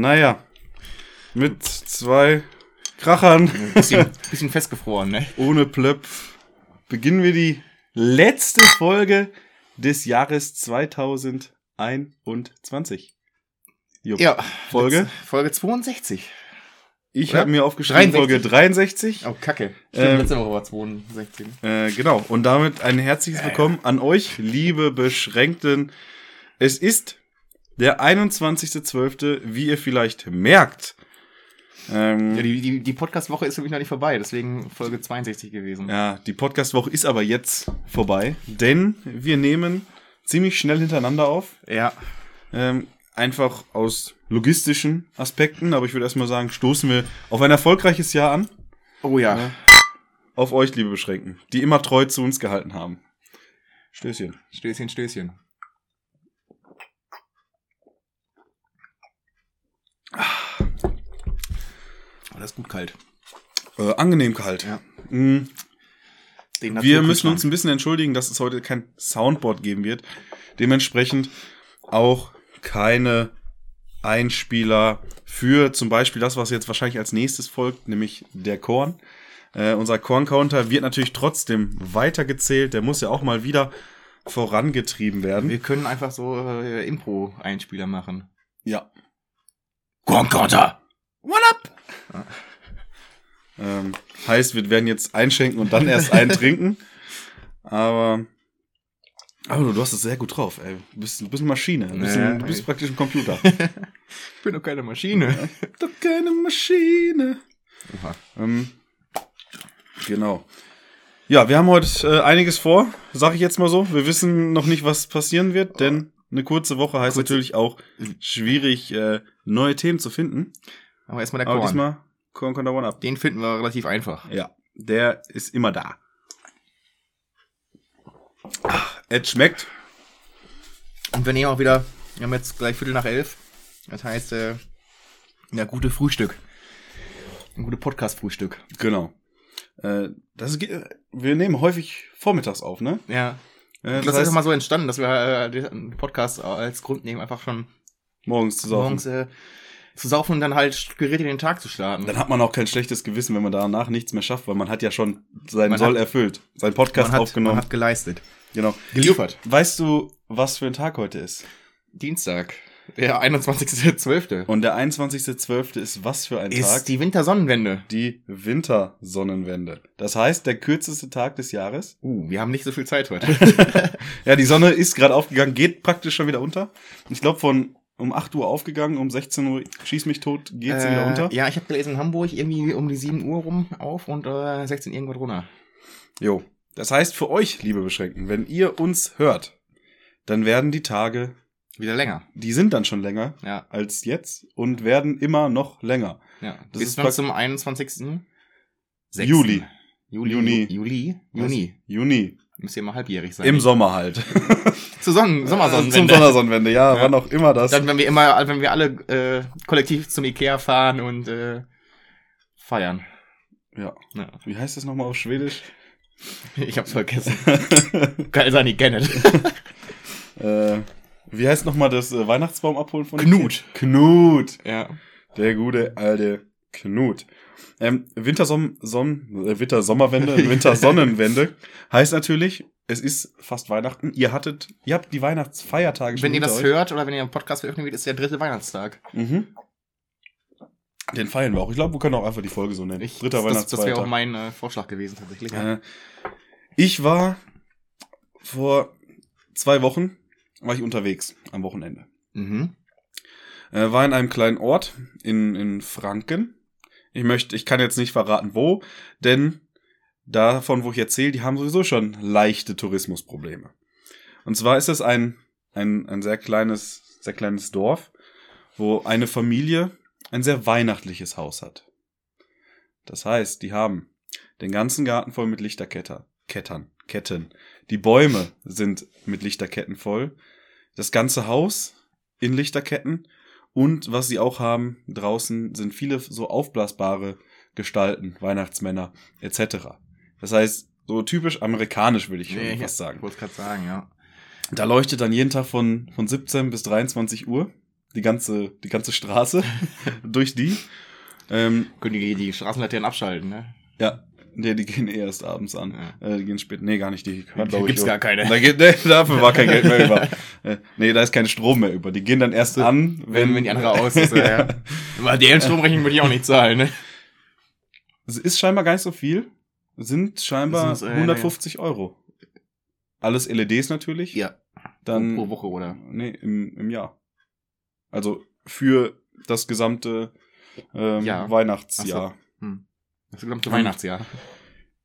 Naja, mit zwei Krachern Bisschen, bisschen festgefroren, ne? ohne Plöpp beginnen wir die letzte Folge des Jahres 2021. Jupp. Ja. Folge? Folge 62. Ich habe mir aufgeschrieben 63. Folge 63. Oh, kacke. Stimmt, Ähm, letzte Woche war 62. Äh, genau. Und damit ein herzliches Willkommen an euch, liebe Beschränkten. Es ist der 21.12., wie ihr vielleicht merkt. Ähm, Ja, die, die, die Podcast-Woche ist für mich noch nicht vorbei, deswegen Folge 62 gewesen. Ja, die Podcastwoche ist aber jetzt vorbei, denn wir nehmen ziemlich schnell hintereinander auf. Ja. Ähm, einfach aus logistischen Aspekten, aber ich würde erstmal sagen, stoßen wir auf ein erfolgreiches Jahr an. Oh ja. Auf euch, liebe Beschränkten, die immer treu zu uns gehalten haben. Stößchen. Stößchen, Stößchen. Das ist gut kalt. Äh, angenehm kalt. Ja. Den Wir müssen uns ein bisschen entschuldigen, dass es heute kein Soundboard geben wird. Dementsprechend auch keine Einspieler für zum Beispiel das, was jetzt wahrscheinlich als nächstes folgt, nämlich der Korn. Äh, unser Korn-Counter wird natürlich trotzdem weitergezählt. Der muss ja auch mal wieder vorangetrieben werden. Wir können einfach so äh, Impro-Einspieler machen. Ja. Korncounter! What up? Ähm, heißt, wir werden jetzt einschenken und dann erst eintrinken. Aber. Aber du hast es sehr gut drauf, ey. Du bist, du bist eine Maschine. Du bist, Ja, ein, du bist praktisch ein Computer. Ich bin doch keine Maschine. Doch keine Maschine. Ähm, genau. Ja, wir haben heute äh, einiges vor, sag ich jetzt mal so. Wir wissen noch nicht, was passieren wird, denn eine kurze Woche heißt Kurze- natürlich auch schwierig, äh, neue Themen zu finden. Aber erstmal der Aber Korn. diesmal Korn kommt da one up. Den finden wir relativ einfach. Ja, der ist immer da. Ach, Es schmeckt. Und wir nehmen auch wieder, wir haben jetzt gleich Viertel nach elf. Das heißt, äh, ja, gute Frühstück. Ein gute Podcast-Frühstück. Genau. Äh, das ist, wir nehmen häufig vormittags auf, ne? Ja. Äh, Das, das, ist heißt, einfach mal so entstanden, dass wir äh, den Podcast als Grund nehmen, einfach schon morgens zu saufen. morgens äh, zu saufen und dann halt strukturiert in den Tag zu starten. Dann hat man auch kein schlechtes Gewissen, wenn man danach nichts mehr schafft, weil man hat ja schon seinen Man Soll hat- erfüllt, seinen Podcast hat, aufgenommen. Man hat geleistet. genau. Geliefert. Weißt du, was für ein Tag heute ist? Dienstag. Der 21.12. Und der 21.12. ist was für ein ist Tag? die Wintersonnenwende. Die Wintersonnenwende. Das heißt, der kürzeste Tag des Jahres. Uh, wir haben nicht so viel Zeit heute. Ja, die Sonne ist gerade aufgegangen, geht praktisch schon wieder unter. Ich glaube, von um 8 Uhr aufgegangen, um 16 Uhr schieß mich tot, geht sie wieder unter. Äh, Ja, ich habe gelesen, in Hamburg irgendwie um die 7 Uhr rum auf und äh, 16 irgendwo drunter. Jo. Das heißt für euch, liebe Beschränkten, wenn ihr uns hört, dann werden die Tage, Wieder länger. die sind dann schon länger Ja, als jetzt und werden immer noch länger. ja. Das Bis ist dann zum 21. Juli. Juli. Juni. Juli. Juni. Juni. Müsst ihr mal halbjährig sein. Im Sommer halt. Zur Sonnen Zum Sommersonnenwende. Sommersonnenwende, ja, Ja. wann auch immer das. Dann, wenn wir immer, wenn wir alle äh, kollektiv zum Ikea fahren und äh, feiern. ja. Ja. Wie heißt das nochmal auf Schwedisch? Ich hab's vergessen. Geil sein, ich kenne es. äh, wie heißt nochmal das äh, Weihnachtsbaum abholen von Knut. Knut. Ja. Der gute alte Knut. Ähm, Wintersom Son äh, Wintersommerwende, Wintersonnenwende heißt natürlich, es ist fast Weihnachten. Ihr hattet, ihr habt die Weihnachtsfeiertage schon Wenn ihr das euch. hört oder wenn ihr einen Podcast veröffentlicht, wird, ist der dritte Weihnachtstag. Mhm. Den feiern wir auch. Ich glaube, wir können auch einfach die Folge so nennen. Ich, Dritter das, das wäre auch mein äh, Vorschlag gewesen tatsächlich. Äh, ich war vor zwei Wochen war ich unterwegs am Wochenende. Mhm. Äh, war in einem kleinen Ort in, in Franken. Ich möchte, ich kann jetzt nicht verraten, wo, denn davon, wo ich erzähle, die haben sowieso schon leichte Tourismusprobleme. Und zwar ist es ein, ein, ein sehr kleines, sehr kleines Dorf. wo eine Familie ein sehr weihnachtliches Haus hat. Das heißt, die haben den ganzen Garten voll mit Lichterketter, Kettern, Ketten. Die Bäume sind mit Lichterketten voll. Das ganze Haus in Lichterketten. Und was sie auch haben draußen sind viele so aufblasbare Gestalten, Weihnachtsmänner etc. Das heißt, so typisch amerikanisch würde ich Nee, fast sagen. Wollte gerade sagen, ja. Da leuchtet dann jeden Tag von, von 17 bis 23 Uhr die ganze, die ganze Straße durch die. Ähm, Können die die Straßenlaternen abschalten, ne? ja, nee, die gehen eh erst abends an. Ja. Äh, die gehen spät. Nee, gar nicht. Die hören, Da glaub ich, gibt's so- gar keine. Da geht, nee, dafür war kein Geld mehr über. Äh, nee, da ist kein Strom mehr über. Die gehen dann erst an, Wenn, wenn die andere aus ist, ja. ja. Weil deren Stromrechnung würde ich auch nicht zahlen, ne? Es ist scheinbar gar nicht so viel. Sind scheinbar Sind's, äh, 150 Euro. Alles LEDs natürlich. Ja. Dann, pro Woche, oder? Nee, im, im Jahr. Also für das gesamte ähm, Ja. Weihnachtsjahr. Hm. Das gesamte Hm. Weihnachtsjahr.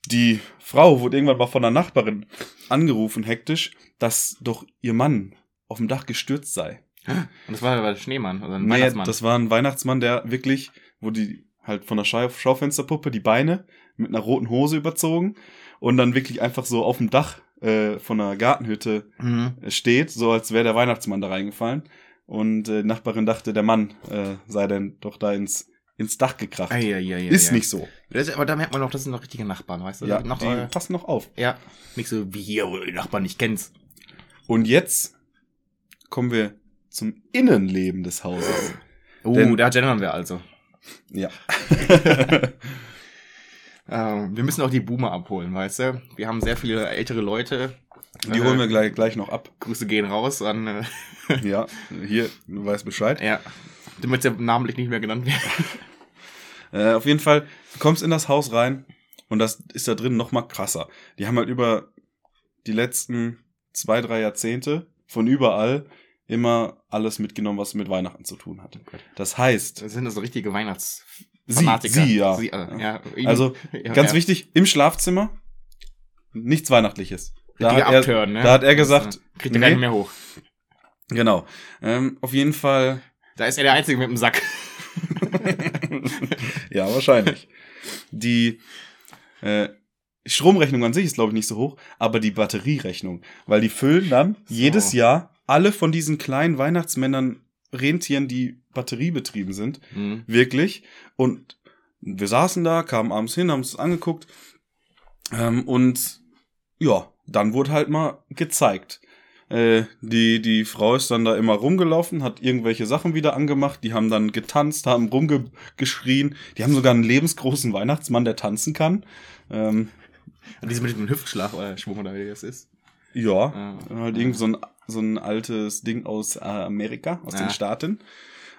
Die Frau wurde irgendwann mal von der Nachbarin angerufen, hektisch, dass doch ihr Mann auf dem Dach gestürzt sei. Und das war der Schneemann, also ein Naja, Weihnachtsmann. das war ein Weihnachtsmann, der wirklich, wo die halt von der Schau Schaufensterpuppe die Beine mit einer roten Hose überzogen und dann wirklich einfach so auf dem Dach äh, von einer Gartenhütte mhm. steht, so als wäre der Weihnachtsmann da reingefallen. Und äh, die Nachbarin dachte, der Mann äh, sei dann doch da ins, ins Dach gekracht. Ei, ei, ei, ei, Ist nicht so. Das aber da merkt man noch, das sind noch richtige Nachbarn, weißt du? Ja, noch, die äh, passen noch auf. ja. Nicht so wie hier, wo du die Nachbarn nicht kennst. Und jetzt kommen wir zum Innenleben des Hauses. Oh, Denn- da gendern wir also. Ja. Ähm, wir müssen auch die Boomer abholen, weißt du? Wir haben sehr viele ältere Leute. Die Äh, holen wir gleich, gleich noch ab. Grüße gehen raus an, äh, Ja, hier, du weißt Bescheid. ja, damit sie namentlich nicht mehr genannt werden. Äh, auf jeden Fall, du kommst in das Haus rein und das ist da drin noch mal krasser. Die haben halt über die letzten zwei, drei Jahrzehnte von überall immer alles mitgenommen, was mit Weihnachten zu tun hat. Das heißt, Das sind also richtige sie, Weihnachtsfanatiker. sie ja. Sie, äh, ja. Also, ja, ganz ja. wichtig, im Schlafzimmer nichts Weihnachtliches. Da hat, er, Upturn, ne? da hat er gesagt, Das, äh, kriegt er gar nee. nicht mehr hoch. genau. Ähm, auf jeden Fall, Da ist er der Einzige mit dem Sack. ja, wahrscheinlich. Die äh, Stromrechnung an sich ist, glaube ich, nicht so hoch, aber die Batterierechnung, weil die füllen dann So. jedes Jahr alle von diesen kleinen Weihnachtsmännern Rentieren, die batteriebetrieben sind, Mhm. wirklich. Und wir saßen da, kamen abends hin, haben es angeguckt. Ähm, und ja, dann wurde halt mal gezeigt. Äh, die, die Frau ist dann da immer rumgelaufen, hat irgendwelche Sachen wieder angemacht, die haben dann getanzt, haben rumgeschrien. Die haben sogar einen lebensgroßen Weihnachtsmann, der tanzen kann. Ähm, Und diese mit dem Hüftschlag oder Schwung oder wie das ist. ja, Ah. halt irgend so ein, so ein altes Ding aus Amerika, aus Ah. den Staaten.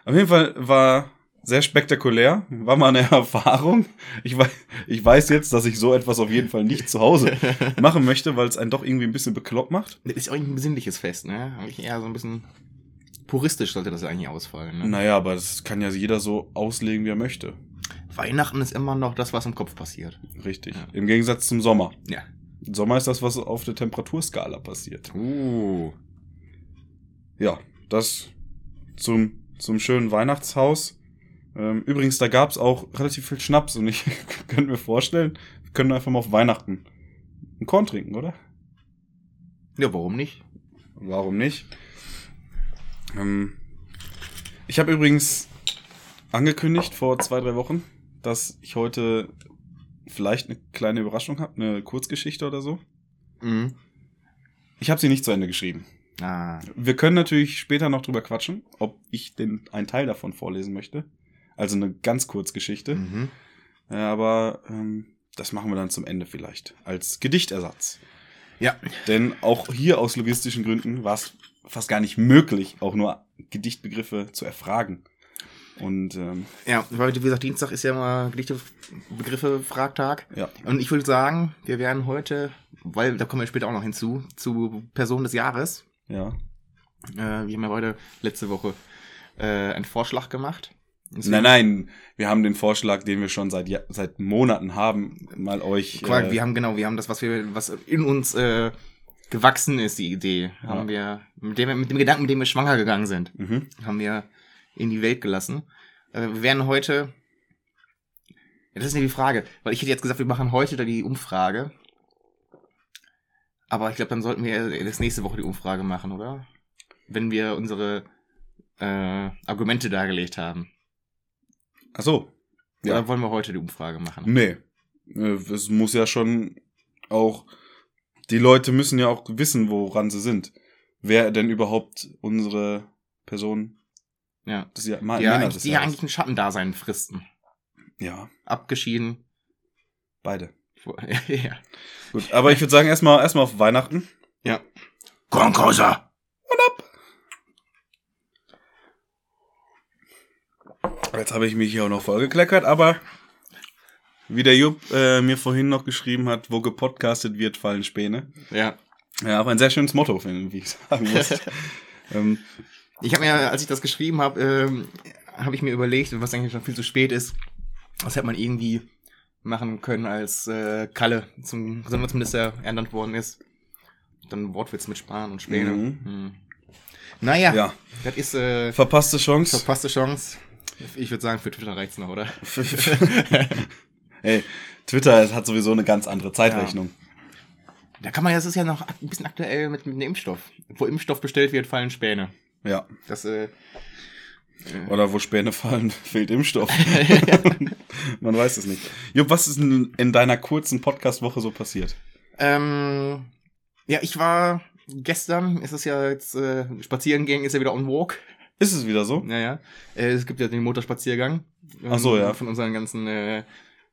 Auf jeden Fall war sehr spektakulär, war mal eine Erfahrung. Ich weiß, ich weiß jetzt, dass ich so etwas auf jeden Fall nicht zu Hause machen möchte, weil es einen doch irgendwie ein bisschen bekloppt macht. Das ist auch ein besinnliches Fest, ne? Eigentlich eher so ein bisschen puristisch sollte das eigentlich ausfallen, ne? Naja, aber das kann ja jeder so auslegen, wie er möchte. Weihnachten ist immer noch das, was im Kopf passiert. Richtig. Ja. Im Gegensatz zum Sommer. Ja. Sommer ist das, was auf der Temperaturskala passiert. Uh. Ja, das zum, zum schönen Weihnachtshaus. Ähm, übrigens, da gab's auch relativ viel Schnaps und ich könnte mir vorstellen, wir können einfach mal auf Weihnachten einen Korn trinken, oder? Ja, warum nicht? Warum nicht? Ähm, ich habe übrigens angekündigt vor zwei, drei Wochen, dass ich heute vielleicht eine kleine Überraschung habe, eine Kurzgeschichte oder so. Mhm. Ich habe sie nicht zu Ende geschrieben. Ah. Wir können natürlich später noch drüber quatschen, ob ich den einen Teil davon vorlesen möchte. Also eine ganz Kurzgeschichte. Mhm. Ja, aber ähm, das machen wir dann zum Ende vielleicht als Gedichtersatz. Ja. Denn auch hier aus logistischen Gründen war es fast gar nicht möglich, auch nur Gedichtbegriffe zu erfragen. Und ähm, Ja, weil wie gesagt, Dienstag ist ja immer Gedichte, Begriffe, Fragtag. ja, Und ich würde sagen, wir werden heute, weil da kommen wir später auch noch hinzu, zu Person des Jahres. ja. Äh, wir haben ja heute letzte Woche äh, einen Vorschlag gemacht. Deswegen- Nein, nein, wir haben den Vorschlag, den wir schon seit, Ja- seit Monaten haben, mal euch. Quasi, äh, wir haben genau, wir haben das, was wir, was in uns äh, gewachsen ist, die Idee, haben wir mit dem, mit dem Gedanken, mit dem wir schwanger gegangen sind, mhm. haben wir in die Welt gelassen. Äh, wir werden heute. Ja, das ist ja die Frage, weil ich hätte jetzt gesagt, wir machen heute da die Umfrage. Aber ich glaube, dann sollten wir das nächste Woche die Umfrage machen, oder? Wenn wir unsere äh, Argumente dargelegt haben. Ach so. Ja. Oder wollen wir heute die Umfrage machen? Nee. Äh, Es muss ja schon auch, die Leute müssen ja auch wissen, woran sie sind. Wer denn überhaupt unsere Person, Ja. das ja Ma- Die, Männer ja, eigentlich, die ja eigentlich ein Schattendasein fristen. Ja, Abgeschieden. beide. ja. Gut, aber ich würde sagen, erstmal erstmal auf Weihnachten. ja. Kornkauser! Und ab! Jetzt habe ich mich hier auch noch vollgekleckert, aber wie der Jupp äh, mir vorhin noch geschrieben hat, wo gepodcastet wird, fallen Späne. Ja. Ja, auch ein sehr schönes Motto, finde ich, wie ich sagen muss. ähm, Ich habe mir, als ich das geschrieben habe, ähm, habe ich mir überlegt, was eigentlich schon viel zu spät ist, was hätte man irgendwie machen können, als äh, Kalle zum Gesundheitsminister ernannt worden ist. Dann Wortwitz mit Spahn und Späne. Mhm. Hm. Naja, ja, das ist äh, verpasste Chance. verpasste Chance. Ich würde sagen, für Twitter reicht's noch, oder? Ey, Twitter hat sowieso eine ganz andere Zeitrechnung. Da kann man, das ist ja noch ein bisschen aktuell mit, mit dem Impfstoff. Wo Impfstoff bestellt wird, fallen Späne. Ja. Das, äh, Oder wo Späne fallen, fehlt Impfstoff. Man weiß es nicht. Jupp, was ist denn in deiner kurzen Podcast-Woche so passiert? Ähm, ja, ich war gestern, ist es ja jetzt, äh, spazieren gehen ist ja wieder on walk. Ist es wieder so? Naja, äh, es gibt ja den Motorspaziergang. ähm, Ach so, ja. Von unseren ganzen äh,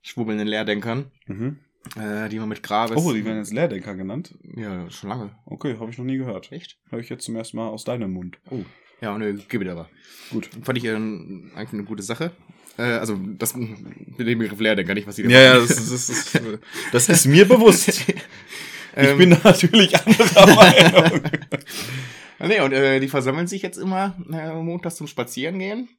schwubbelnden Lehrdenkern, Mhm. äh, die man mit Grabes. Oh, die werden jetzt Lehrdenker genannt. Ja, schon lange. Okay, habe ich noch nie gehört. Echt? Höre ich jetzt zum ersten Mal aus deinem Mund. Oh. Ja, ne, gebe dir aber. Gut. Fand ich äh, eigentlich eine gute Sache. Äh, also, das mit dem Begriff Lehrdenker, nicht was sie da Ja, ja, machen. das, ist- das, ist, das ist mir bewusst. Ich Ähm, bin natürlich anderer Meinung. Nee, und äh, die versammeln sich jetzt immer äh, montags zum Spazierengehen.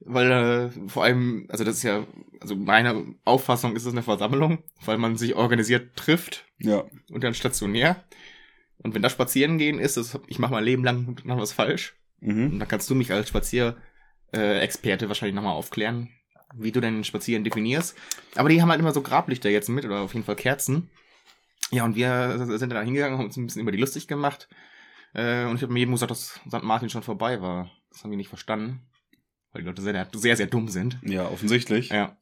Weil äh, vor allem, also das ist ja, also meine Auffassung ist es eine Versammlung, weil man sich organisiert trifft Ja. und dann stationär. Und wenn das Spazierengehen ist, das, ich mache mein Leben lang noch was falsch. Mhm. Und dann kannst du mich als Spazierexperte äh, wahrscheinlich nochmal aufklären, wie du denn Spazieren definierst. Aber die haben halt immer so Grablichter jetzt mit oder auf jeden Fall Kerzen. Ja, und wir sind da hingegangen, haben uns ein bisschen über die lustig gemacht. Äh, und ich habe mir eben gesagt, dass St. Martin schon vorbei war. Das haben die nicht verstanden. Weil die Leute sehr, sehr, sehr dumm sind. Ja, offensichtlich. Ja.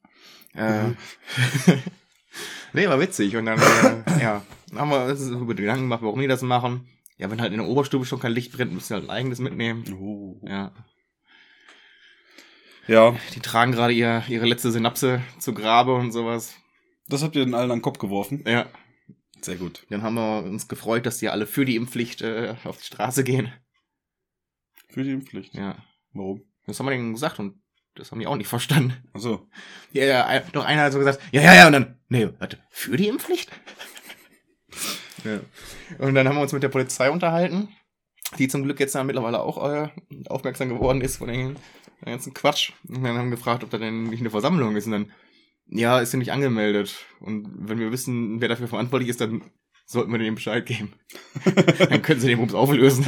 Äh, nee, war witzig. Und dann, äh, ja, haben wir uns über die Gedanken gemacht, warum die das machen. Ja, wenn halt in der Oberstube schon kein Licht brennt, müssen wir halt ein eigenes mitnehmen. Oh. Ja. Ja, Die tragen gerade ihr, ihre letzte Synapse zu Grabe und sowas. das habt ihr den allen an den Kopf geworfen. Ja. Sehr gut. Dann haben wir uns gefreut, dass die alle für die Impfpflicht äh, auf die Straße gehen. Für die Impfpflicht. Ja. Warum? Das haben wir denen gesagt und das haben die auch nicht verstanden. Achso. Ja, ja, ein- doch einer hat so gesagt, ja, ja, ja, und dann, nee, warte, für die Impfpflicht? ja. Und dann haben wir uns mit der Polizei unterhalten, die zum Glück jetzt ja mittlerweile auch äh, aufmerksam geworden ist von den ganzen Quatsch. Und dann haben wir gefragt, ob da denn nicht eine Versammlung ist. Und dann, ja, ist ja nicht angemeldet. Und wenn wir wissen, wer dafür verantwortlich ist, dann sollten wir denen Bescheid geben. dann können sie den Bums auflösen.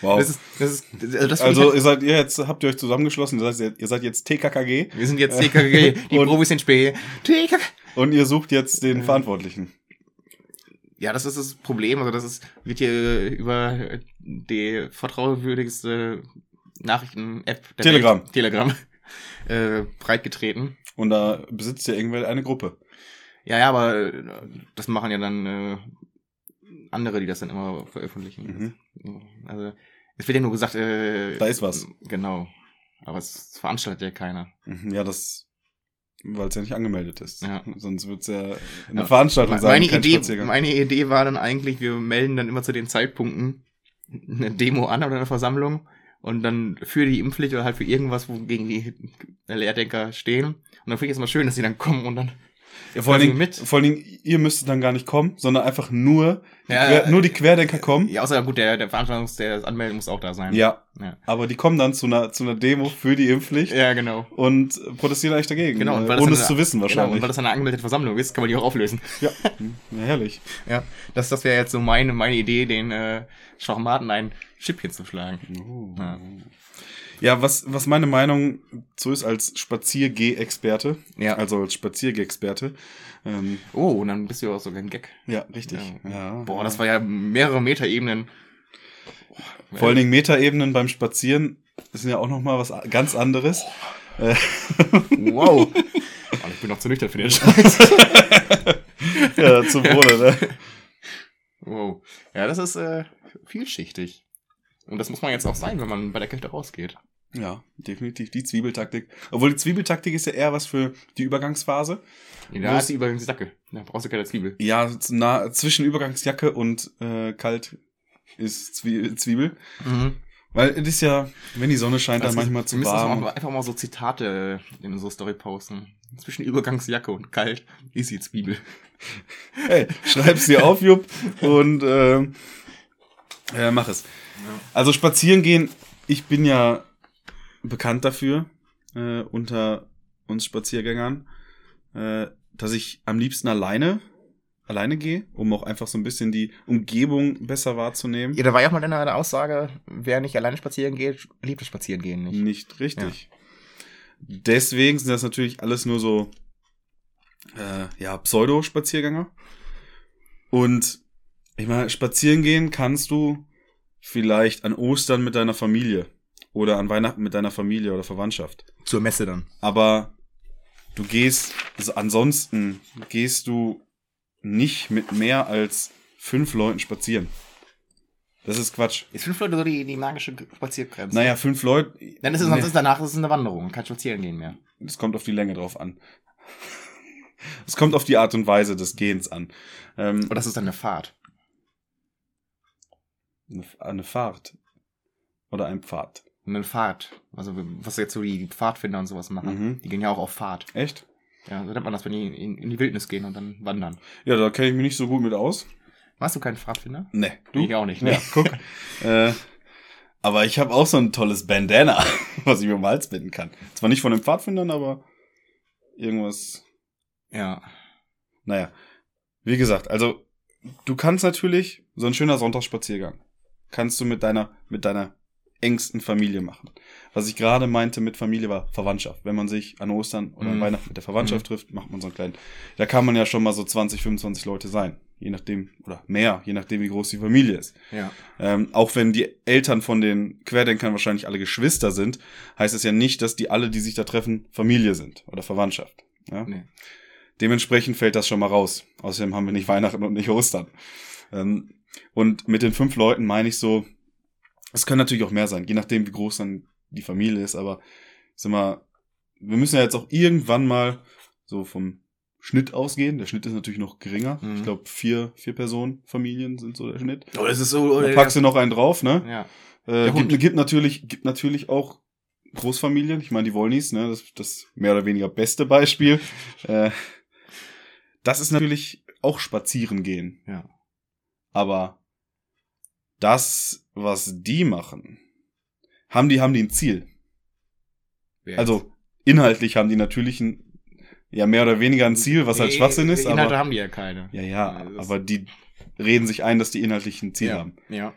Wow. Das ist, das ist, also, das also halt- ihr seid ihr jetzt habt ihr euch zusammengeschlossen, ihr seid, ihr seid jetzt TKKG wir sind jetzt TKG, die Und- Profis sind Spee. TKG. und ihr sucht jetzt den Äh. Verantwortlichen. Ja, das ist das Problem. Also das ist, wird hier über die vertrauenswürdigste Nachrichten-App der Telegram. Welt, Telegram, äh, breitgetreten. Und da besitzt ihr irgendwer eine Gruppe. Ja, ja, aber äh, das machen ja dann äh, andere, die das dann immer veröffentlichen. Mhm. Also es wird ja nur gesagt, äh, Da ist was. Genau. Aber es veranstaltet ja keiner. Mhm, Ja, das, weil es ja nicht angemeldet ist. Ja. Sonst wird's ja eine Ja. Veranstaltung sein, meine, Idee, Spaziergang. meine Idee war dann eigentlich, wir melden dann immer zu den Zeitpunkten eine Demo an oder eine Versammlung und dann für die Impfpflicht oder halt für irgendwas, wo gegen die Lehrdenker stehen. Und dann finde ich es mal schön, dass sie dann kommen und dann ja, vor, allen Dingen, mit. vor allen Dingen, ihr müsstet dann gar nicht kommen, sondern einfach nur, die Ja, Quer, äh, nur die Querdenker kommen. Ja, außer gut, der, der Veranstaltungs-, der das anmelden muss auch da sein. Ja, Ja, aber die kommen dann zu einer, zu einer Demo für die Impfpflicht ja genau. und protestieren eigentlich dagegen. Genau, und äh, weil ohne es zu wissen Genau, wahrscheinlich. und weil das eine angemeldete Versammlung ist, kann man die auch auflösen. ja. Ja, herrlich. Ja, das, das wäre jetzt so meine, meine Idee, den äh, Schwachmaten ein Schippchen zu schlagen. Oh. Ja. Ja, was, was meine Meinung so ist als Spaziergeh-Experte, Ja. also als Spaziergeh-Experte. Ähm, Oh, und dann bist du auch sogar ein Gag. ja, richtig. Ja. Ja. Boah, das war ja mehrere Meterebenen. Vor allen Dingen Metaebenen beim Spazieren sind ja auch noch mal was ganz anderes. Äh, Wow. Ich bin noch zu nüchtern für den Scheiß. ja, zum Wohle, ne? Wow. Ja, das ist äh, vielschichtig. Und das muss man jetzt auch sein, wenn man bei der Kälte rausgeht. Ja, definitiv die Zwiebeltaktik. Obwohl die Zwiebeltaktik ist ja eher was für die Übergangsphase. Da Wo ist die übrigens die Sacke. Da brauchst du keine Zwiebel. Ja, nah, zwischen Übergangsjacke und äh, kalt ist Zwie Zwiebel. Weil es ist ja, wenn die Sonne scheint, dann Also, manchmal wir zu warm. auch einfach mal so Zitate in unsere Story posten. Zwischen Übergangsjacke und kalt ist die Zwiebel. Hey, schreib's dir auf, Jupp, und äh, äh, mach es. Also spazieren gehen, ich bin ja bekannt dafür, äh, unter uns Spaziergängern, äh, dass ich am liebsten alleine, alleine gehe, um auch einfach so ein bisschen die Umgebung besser wahrzunehmen. Ja, da war ja auch mal deine Aussage, wer nicht alleine spazieren geht, liebt das Spazieren nicht. Nicht richtig. Deswegen sind das natürlich alles nur so äh, ja, Pseudo-Spaziergänger. Und ich meine, spazieren gehen kannst du vielleicht an Ostern mit deiner Familie oder an Weihnachten mit deiner Familie oder Verwandtschaft. Zur Messe dann. Aber du gehst, also ansonsten gehst du nicht mit mehr als fünf Leuten spazieren. Das ist Quatsch. Ist fünf Leute so die, die magische Spaziergrenze? Naja, fünf Leute. Dann ist es, Nee. sonst ist danach ist es eine Wanderung, kein Spazieren gehen mehr. Es kommt auf die Länge drauf an. Es kommt auf die Art und Weise des Gehens an. Ähm, Oder das ist dann eine Fahrt. eine, eine Fahrt. Oder ein Pfad. Eine Fahrt. Also was jetzt so die Pfadfinder und sowas machen. Mhm. Die gehen ja auch auf Fahrt. Echt? Ja, so nennt man das, wenn die in, in die Wildnis gehen und dann wandern. Ja, da kenne ich mich nicht so gut mit aus. Warst du kein Pfadfinder? Ne. Ich auch nicht, ne? Ja, guck. äh, aber ich habe auch so ein tolles Bandana, was ich mir um den Hals binden kann. Zwar nicht von den Pfadfindern, aber irgendwas. Ja. Naja. Wie gesagt, also du kannst natürlich so ein schöner Sonntagsspaziergang kannst du mit deiner mit deiner engsten Familie machen. Was ich gerade meinte mit Familie war Verwandtschaft. Wenn man sich an Ostern oder an Mhm. Weihnachten mit der Verwandtschaft trifft, macht man so einen kleinen. Da kann man ja schon mal so 20, 25 Leute sein. Je nachdem, oder mehr, je nachdem, wie groß die Familie ist. Ja. Ähm, auch wenn die Eltern von den Querdenkern wahrscheinlich alle Geschwister sind, heißt es ja nicht, dass die alle, die sich da treffen, Familie sind oder Verwandtschaft. Ja? Nee. Dementsprechend fällt das schon mal raus. Außerdem haben wir nicht Weihnachten und nicht Ostern. Ähm, und mit den fünf Leuten meine ich so, es können natürlich auch mehr sein, je nachdem, wie groß dann die Familie ist, aber sag mal, wir müssen ja jetzt auch irgendwann mal so vom Schnitt ausgehen. Der Schnitt ist natürlich noch geringer. Mhm. Ich glaube, vier, vier Personen, Familien sind so der Schnitt. Oh, das ist so. Da packst du noch einen drauf, ne? ja. Äh, gibt, gibt natürlich, gibt natürlich auch Großfamilien. Ich meine, die Wollnies, ne, das das mehr oder weniger beste Beispiel. äh, das ist natürlich auch spazieren gehen. Ja. Aber das, was die machen, haben die, haben die ein Ziel. Wer Also inhaltlich haben die natürlich ein, ja, mehr oder weniger ein Ziel, was halt Schwachsinn ist. Inhalte Aber, haben die ja keine. ja, ja, Das- aber die reden sich ein, dass die inhaltlich ein Ziel ja. haben. Ja.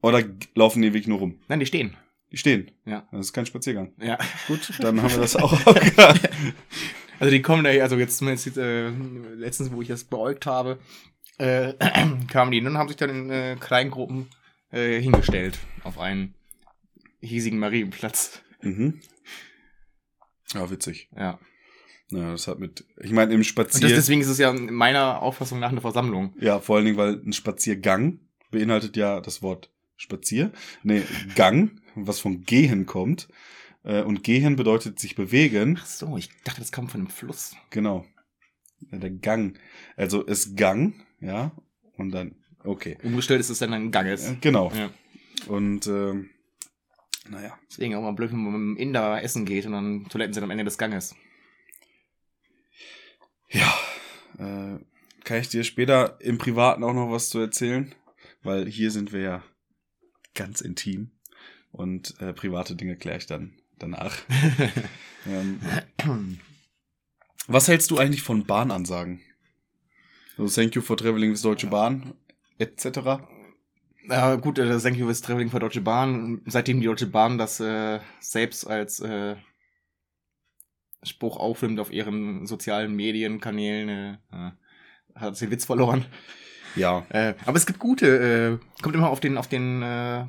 Oder laufen die wirklich nur rum? Nein, die stehen. Die stehen. Ja. Das ist kein Spaziergang. Ja. Gut, dann haben wir das auch. Also die kommen da, also jetzt zumindest äh, letztens, wo ich das beäugt habe, äh, kamen die und haben sich dann in äh, kleinen Gruppen äh, hingestellt auf einen hiesigen Marienplatz. mhm. Ja, witzig. Ja. Ja, das hat mit, ich meine, im Spazier, deswegen ist es ja in meiner Auffassung nach eine Versammlung. ja, vor allen Dingen, weil ein Spaziergang beinhaltet ja das Wort Spazier, nee, Gang, was vom Gehen kommt. Äh, Und gehen bedeutet sich bewegen. Ach so, ich dachte, das kam von einem Fluss. Genau. Der Gang. Also es Gang, ja, und dann, okay. Umgestellt ist es dann ein Ganges. Äh, Genau. Ja. Und, ähm, naja. Deswegen auch mal blöd, wenn man mit dem Inder essen geht und dann Toiletten sind am Ende des Ganges. Ja, äh, kann ich dir später im Privaten auch noch was zu erzählen? Weil hier sind wir ja ganz intim und äh, private Dinge kläre ich dann danach. ähm, was hältst du eigentlich von Bahnansagen? So, thank you for traveling with Deutsche Bahn, etc. Ja, gut, äh, das Thank You Traveling für Deutsche Bahn. Seitdem die Deutsche Bahn das äh, selbst als äh, Spruch aufnimmt auf ihren sozialen Medienkanälen, äh, äh, hat sie den Witz verloren. Ja. Äh, aber es gibt gute, äh, kommt immer auf den, auf den, äh,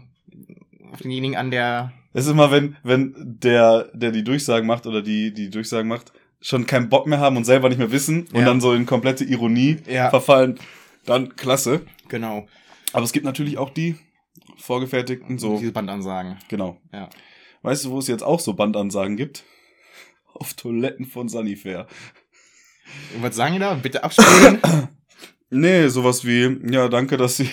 auf denjenigen an, der. Es ist immer, wenn, wenn der, der die Durchsagen macht oder die, die Durchsagen macht, schon keinen Bock mehr haben und selber nicht mehr wissen und Ja. dann so in komplette Ironie Ja. verfallen, dann klasse. Genau. Aber es gibt natürlich auch die vorgefertigten, so, Diese Bandansagen. genau. Ja. Weißt du, wo es jetzt auch so Bandansagen gibt? Auf Toiletten von Sunnyfair. Und was sagen die da? Bitte abspielen. Nee, sowas wie, ja, danke, dass Sie,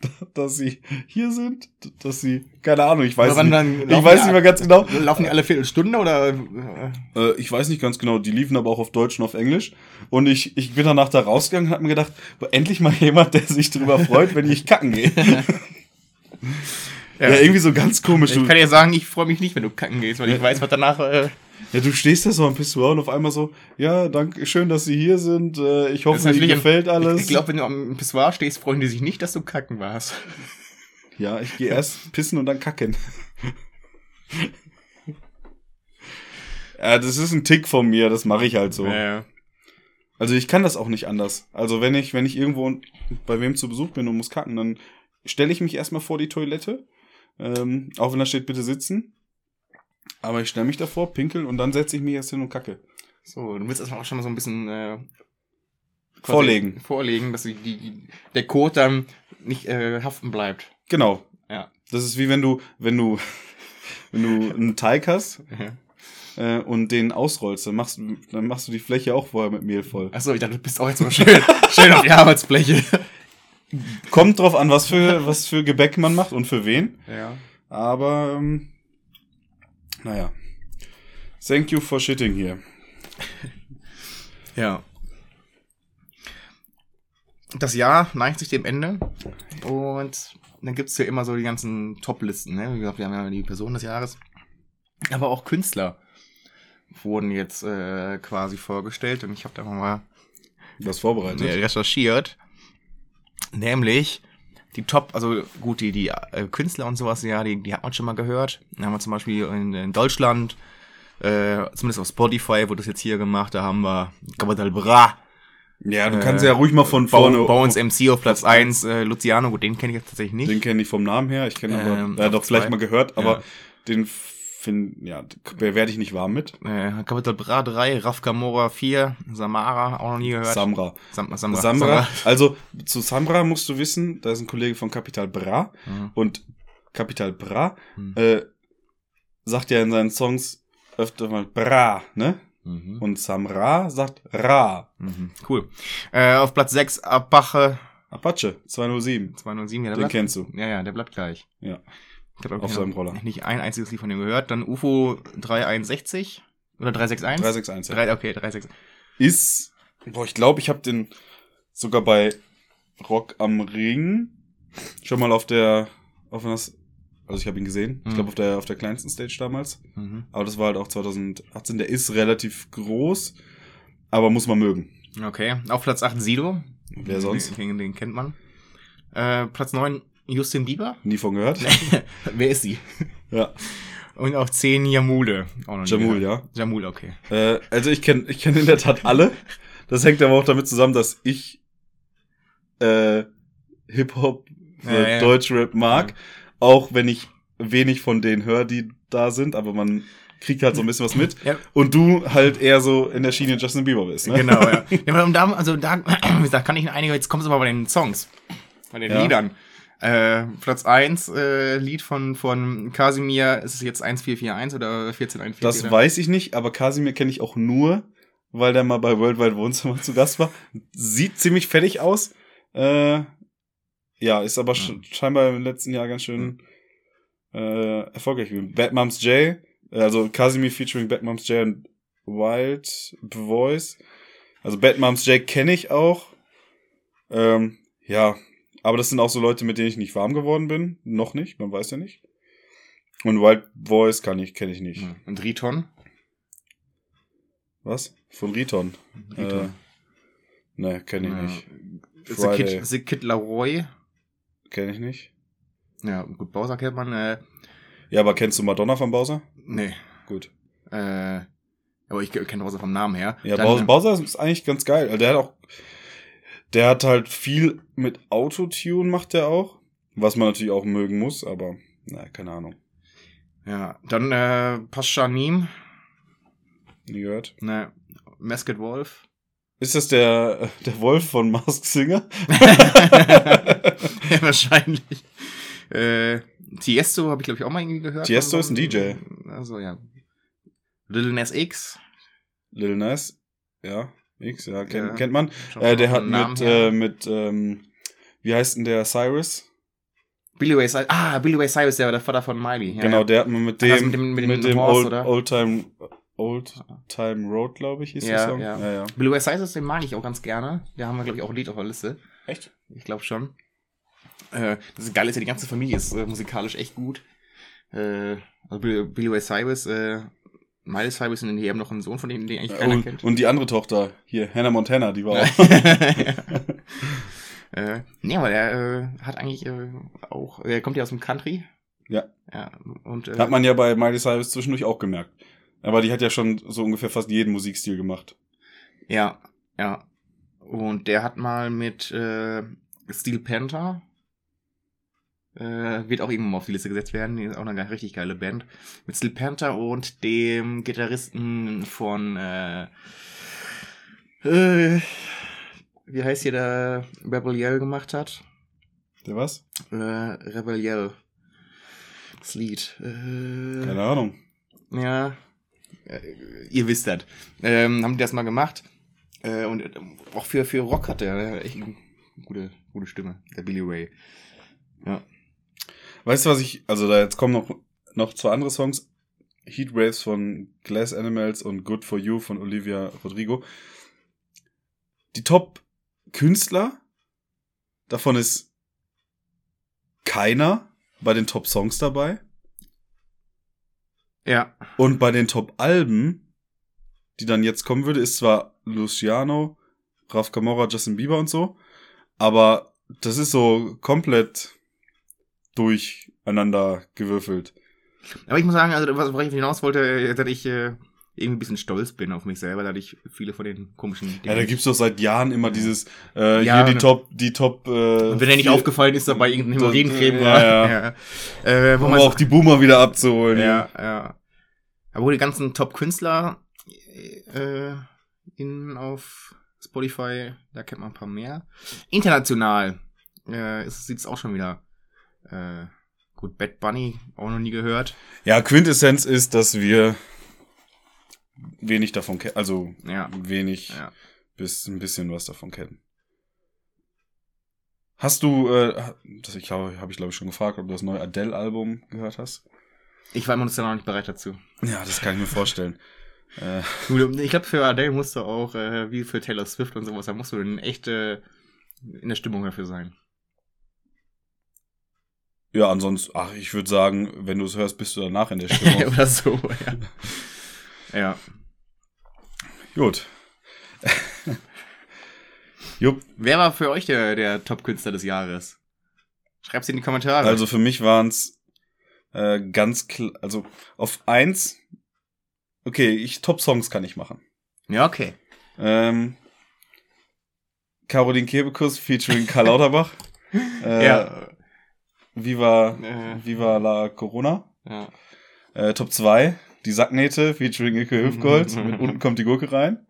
dass Sie hier sind, dass Sie, keine Ahnung, ich weiß nicht. Ich weiß nicht mehr ganz genau. Laufen die alle Viertelstunde oder? äh, Äh, ich weiß nicht ganz genau, die liefen aber auch auf Deutsch und auf Englisch. Und ich, ich bin danach da rausgegangen und hab mir gedacht, endlich mal jemand, der sich drüber freut, wenn ich kacken gehe. ja. irgendwie so ganz komisch. Ich kann dir sagen, ich freue mich nicht, wenn du kacken gehst, weil ich weiß, was danach. Äh, ja, du stehst da so am Pissoir und auf einmal so, ja, danke, schön, dass Sie hier sind. Äh, ich hoffe, Ihnen gefällt alles. Ich glaube, wenn du am Pissoir stehst, freuen die sich nicht, dass du kacken warst. ja, ich gehe erst pissen und dann kacken. ja, das ist ein Tick von mir, das mache ich halt so. Ja. Also ich kann das auch nicht anders. Also wenn ich, wenn ich irgendwo bei wem zu Besuch bin und muss kacken, dann stelle ich mich erstmal vor die Toilette. Ähm, auch wenn da steht, bitte sitzen. Aber ich stelle mich davor, pinkel und dann setze ich mich erst hin und kacke. So, du willst erstmal auch schon mal so ein bisschen äh, Vorlegen. Vorlegen, dass die, die, der Code dann nicht äh, haften bleibt. Genau. Ja. Das ist wie wenn du, wenn du, wenn du einen Teig hast äh, und den ausrollst, dann machst, du- dann machst du die Fläche auch vorher mit Mehl voll. Achso, ich dachte, du bist auch jetzt mal schön, schön auf die Arbeitsfläche. Kommt drauf an, was für, was für Gebäck man macht und für wen. Ja. Aber, ähm, naja. Thank you for shitting here. Ja. Das Jahr neigt sich dem Ende und dann gibt's hier immer so die ganzen Top-Listen. Ne? Wie gesagt, wir haben ja die Person des Jahres. Aber auch Künstler wurden jetzt äh, quasi vorgestellt und ich habe da mal Das vorbereitet. recherchiert. Nämlich die Top, also gut, die, die äh, Künstler und sowas, ja, die, die hat man schon mal gehört. Da haben wir zum Beispiel in, in Deutschland, äh, zumindest auf Spotify wurde das jetzt hier gemacht, da haben wir Capital Bra, Ja, du Äh, kannst ja ruhig mal von vorne. Bones MC auf Platz 1, äh, Luciano, gut, den kenne ich jetzt tatsächlich nicht. Den kenne ich vom Namen her. Ich kenne aber, Ähm, ja, doch vielleicht mal gehört, aber Ja. den finde, ja, werde ich nicht warm mit. Äh, Capital Bra 3, Raf Kamora 4, Samara, auch noch nie gehört. Samra. Sam Samra. Samra. Also zu Samra musst du wissen, da ist ein Kollege von Capital Bra Mhm. und Capital Bra Hm. äh, sagt ja in seinen Songs öfter mal Bra, ne? Mhm. Und Samra sagt Ra. Mhm. Cool. Äh, auf Platz 6, Apache Apache 207. 207, ja, der Den bleibt, kennst du. ja, ja, der bleibt gleich. Ja. Ich hab, glaub Auf ich, seinem Roller. Nicht ein einziges Lied von dem gehört. Dann UFO 361 oder 361? 361. Ja. Drei, okay, 361. Ist, boah, ich glaube, ich habe den sogar bei Rock am Ring schon mal auf der, auf das, also ich habe ihn gesehen. Ich Mhm. glaube auf der, auf der kleinsten Stage damals. Mhm. Aber das war halt auch 2018. Der ist relativ groß, aber muss man mögen. Okay, auf Platz 8 Sido. Wer sonst? Den, den kennt man. Äh, Platz 9 Justin Bieber. Nie von gehört. Wer ist sie? ja. Und auf 10 Jamule. Auch noch nie Jamul, ja. Jamul, okay. Äh, also ich kenne ich kenn in der Tat alle. Das hängt aber auch damit zusammen, dass ich äh, Hip-Hop, Ja, äh, ja. Deutschrap mag. Auch wenn ich wenig von denen höre, die da sind, aber man kriegt halt so ein bisschen was mit. Ja. Und du halt eher so in der Schiene Justin Bieber bist, ne? Genau, ja. ja da, also da, wie gesagt, kann ich in einige, jetzt kommt es aber bei den Songs, bei den Ja. Liedern. Äh, Platz 1, äh, Lied von, von Casimir, ist es jetzt 1441 oder 14144? Das oder? weiß ich nicht, aber Kasimir kenne ich auch nur, weil der mal bei Worldwide Wohnzimmer zu Gast war. Sieht ziemlich fertig aus. Äh, ja, ist aber sch scheinbar im letzten Jahr ganz schön äh, erfolgreich gewesen. Bad Moms J, also Casimir featuring Bad Moms J und Wild Voice. Also Bad Moms J kenne ich auch. Ähm, ja, aber das sind auch so Leute, mit denen ich nicht warm geworden bin. Noch nicht, man weiß ja nicht. Und Wild Voice kann ich, kenne ich nicht. Und Riton? Was? Von Riton. Äh, Riton. ne, kenne ich Ja. nicht. The. Kid, The Kid Laroi? Kenne ich nicht. Ja, gut, Bowser kennt man, äh, Ja, aber kennst du Madonna von Bowser? nee, Gut. äh, aber ich kenne Bowser vom Namen her. Ja, Dann, Bowser, Bowser ist eigentlich ganz geil. Also der hat auch, der hat halt viel mit Autotune macht er auch, was man natürlich auch mögen muss, aber na, keine Ahnung. Ja, dann, äh, Paschanim, Nie gehört. ne, Masked Wolf. Ist das der, der Wolf von Mask Singer? ja, wahrscheinlich. Äh, Tiesto habe ich, glaube ich, auch mal irgendwie gehört. Tiesto ist ein DJ. Also, ja. Little Nas X. Lil Nas, ja, X, ja, kennt, Ja. kennt man. Äh, der hat Namen mit, äh, mit, ähm, wie heißt denn der, Cyrus? Billy Ray Cyrus. Ah, Billy Ray Cyrus, der war der Vater von Miley. Ja, genau, der hat man mit dem, mit dem- mit mit dem dem, Horse, Old, oder? Old Time, Old Time Road, glaube ich, hieß Ja, der Song. ja. ja, ja. Billy Ray Cyrus, den mag ich auch ganz gerne. Da haben wir, glaube ich, auch ein Lied auf der Liste. Echt? Ich glaube schon. Äh, das Geile ist ja, die ganze Familie ist äh, musikalisch echt gut. Äh, also Billy, Billy Ray Cyrus, äh, Miley Cyrus und die haben noch einen Sohn von denen, den eigentlich keiner Und, kennt. und die andere Tochter, hier, Hannah Montana, die war auch. äh, nee, aber der äh, hat eigentlich äh, auch, er kommt ja aus dem Country. Ja. Ja, und äh, Hat man ja bei Miley Cyrus zwischendurch auch gemerkt. Aber die hat ja schon so ungefähr fast jeden Musikstil gemacht. ja, ja. Und der hat mal mit äh, Steel Panther äh, wird auch irgendwann mal auf die Liste gesetzt werden. Die ist auch eine richtig geile Band. Mit Steel Panther und dem Gitarristen von äh, äh, wie heißt hier der Rebel Yell gemacht hat? Der was? Äh, Rebel Yell. Das Lied. Äh, Keine Ahnung. Ja. Äh, ihr wisst das. Ähm, haben die das mal gemacht. Äh, und äh, auch für, für Rock hat er echt eine gute, gute Stimme, der Billy Ray. Ja. Weißt du, was ich, also da jetzt kommen noch, noch zwei andere Songs. Heat Waves von Glass Animals und Good for You von Olivia Rodrigo. Die Top-Künstler, davon ist keiner bei den Top-Songs dabei. Ja. Und bei den Top-Alben, die dann jetzt kommen würde, ist zwar Luciano, Raf Camora, Justin Bieber und so, aber das ist so komplett durcheinander gewürfelt. Aber ich muss sagen, also was ich hinaus wollte, äh, dass ich äh, irgendwie ein bisschen stolz bin auf mich selber, dass ich viele von den komischen Ja, da gibt's doch seit Jahren immer dieses, äh, Ja, hier die ne. Top, die Top, äh, Und wenn er nicht aufgefallen ist, dabei irgendein Hämorrhoidencreme Ja, war. ja. ja. Äh, wo um man auch die Boomer wieder abzuholen. Ja, ja. Aber wo die ganzen Top-Künstler äh, in auf Spotify, da kennt man ein paar mehr. International äh, ist- sieht's auch schon wieder äh, gut. Bad Bunny auch noch nie gehört. Ja, Quintessenz ist, dass wir wenig davon kennen, also Ja, wenig ja. bis ein bisschen was davon kennen. Hast du, äh, das ich glaube, habe ich glaube ich schon gefragt, ob du das neue Adele-Album gehört hast? Ich war emotional noch nicht bereit dazu. Ja, das kann ich mir vorstellen. äh, Ich glaube, für Adele musst du auch, äh, wie für Taylor Swift und sowas, da musst du in echt äh, in der Stimmung dafür sein. Ja, ansonsten, ach, ich würde sagen, wenn du es hörst, bist du danach in der Stimmung. Oder so, ja. ja. Gut. Jupp, Wer war für euch der, der Top-Künstler des Jahres? Schreib's in die Kommentare. also für mich waren es äh, ganz klar, also auf eins, okay, ich Top-Songs kann ich machen. Ja, okay. Ähm, Caroline Kebekus featuring Karl Lauterbach. äh, ja. Viva, Äh, Viva la Corona. ja. Äh, Top 2, die Sacknähte featuring Ilke Hüfgold. mit unten kommt die Gurke rein.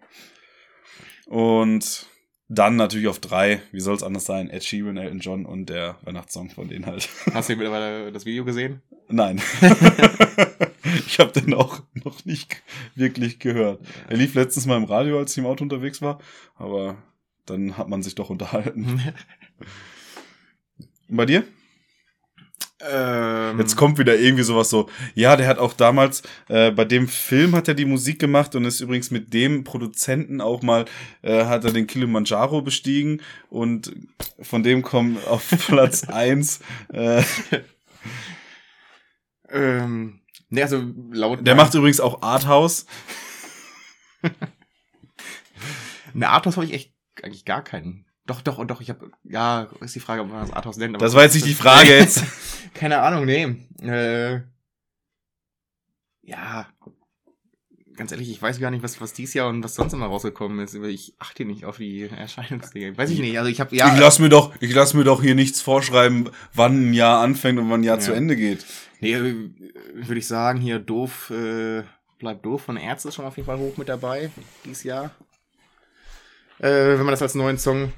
Und dann natürlich auf drei, wie soll es anders sein, Ed Sheeran, Elton John und der Weihnachtssong von denen halt. Hast du mittlerweile das Video gesehen? Nein. ich habe den auch noch nicht wirklich gehört. Er lief letztens mal im Radio, als ich im Auto unterwegs war, aber dann hat man sich doch unterhalten. Und bei dir? Ähm, Jetzt kommt wieder irgendwie sowas so, ja, der hat auch damals, äh, bei dem Film hat er die Musik gemacht und ist übrigens mit dem Produzenten auch mal, äh, hat er den Kilimanjaro bestiegen und von dem kommt auf Platz eins äh, ähm, ne, also laut. der macht übrigens auch Arthouse. Eine Arthouse habe ich echt eigentlich gar keinen Doch, doch, doch, ich habe, ja, ist die Frage, ob man das Arthouse nennt. aber- Das war jetzt nicht die Frage jetzt. Keine Ahnung, nee. Äh, ja, ganz ehrlich, ich weiß gar nicht, was, was dies Jahr und was sonst immer rausgekommen ist. Ich achte nicht auf die Erscheinungsdinge. Weiß ich nicht, also ich habe, ja, ich lass mir doch, ich lass mir doch hier nichts vorschreiben, wann ein Jahr anfängt und wann ein Jahr Ja. zu Ende geht. nee, äh, würde ich sagen, hier doof, äh, bleibt doof von Ärzte ist schon auf jeden Fall hoch mit dabei, dieses Jahr. Äh, wenn man das als neuen Song,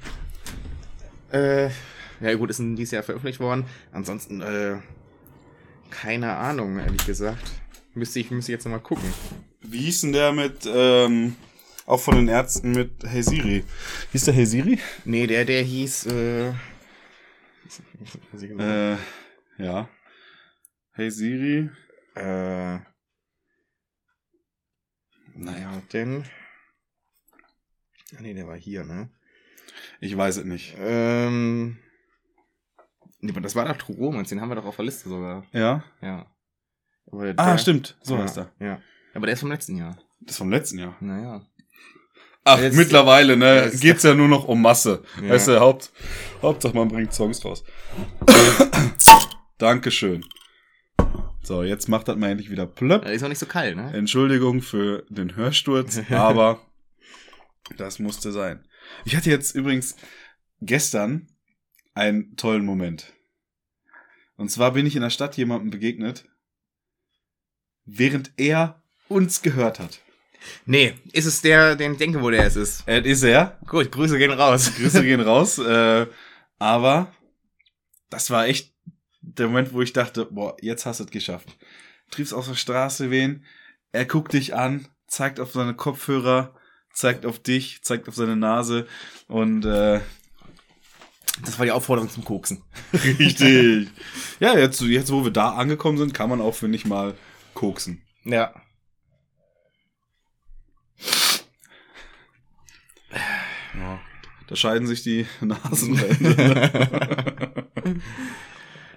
äh, ja gut, ist in dieses Jahr veröffentlicht worden. Ansonsten, äh, keine Ahnung, ehrlich gesagt. Müsste ich, müsste ich jetzt nochmal gucken. Wie hieß denn der mit, ähm, auch von den Ärzten mit Hey Siri? Hieß der Hey Siri? Nee, der, der hieß, äh. Äh, ja. Hey Siri. äh, naja, denn, ah nee, der war hier, ne? Ich weiß es nicht. Ähm, nee, aber das war doch True Romance, den haben wir doch auf der Liste sogar, Ja? ja. Aber Ah, der- stimmt. So ja, heißt er. Ja. Aber der ist vom letzten Jahr. Das ist vom letzten Jahr. Naja. Ach, Jetzt- mittlerweile, ne? Jetzt- Geht's ja nur noch um Masse. Ja. Weißt du, Haupt, Hauptsache man bringt Songs raus. Dankeschön. So, jetzt macht das mal endlich wieder plöpp. Ist auch nicht so kalt, ne? Entschuldigung für den Hörsturz, aber das musste sein. Ich hatte jetzt übrigens gestern einen tollen Moment. Und zwar bin ich in der Stadt jemandem begegnet, während er uns gehört hat. Nee, ist es der, den ich denke, wo der es ist. Es ist er. Gut, Grüße gehen raus. Grüße gehen raus. Äh, aber das war echt der Moment, wo ich dachte, boah, jetzt hast du es geschafft. Triebst auf der Straße wen, er guckt dich an, zeigt auf seine Kopfhörer, zeigt auf dich, zeigt auf seine Nase und äh, Das war die Aufforderung zum Koksen. richtig. ja, jetzt, jetzt, wo wir da angekommen sind, kann man auch, finde ich, mal koksen. Ja. Ja. Da scheiden sich die Nasenränder.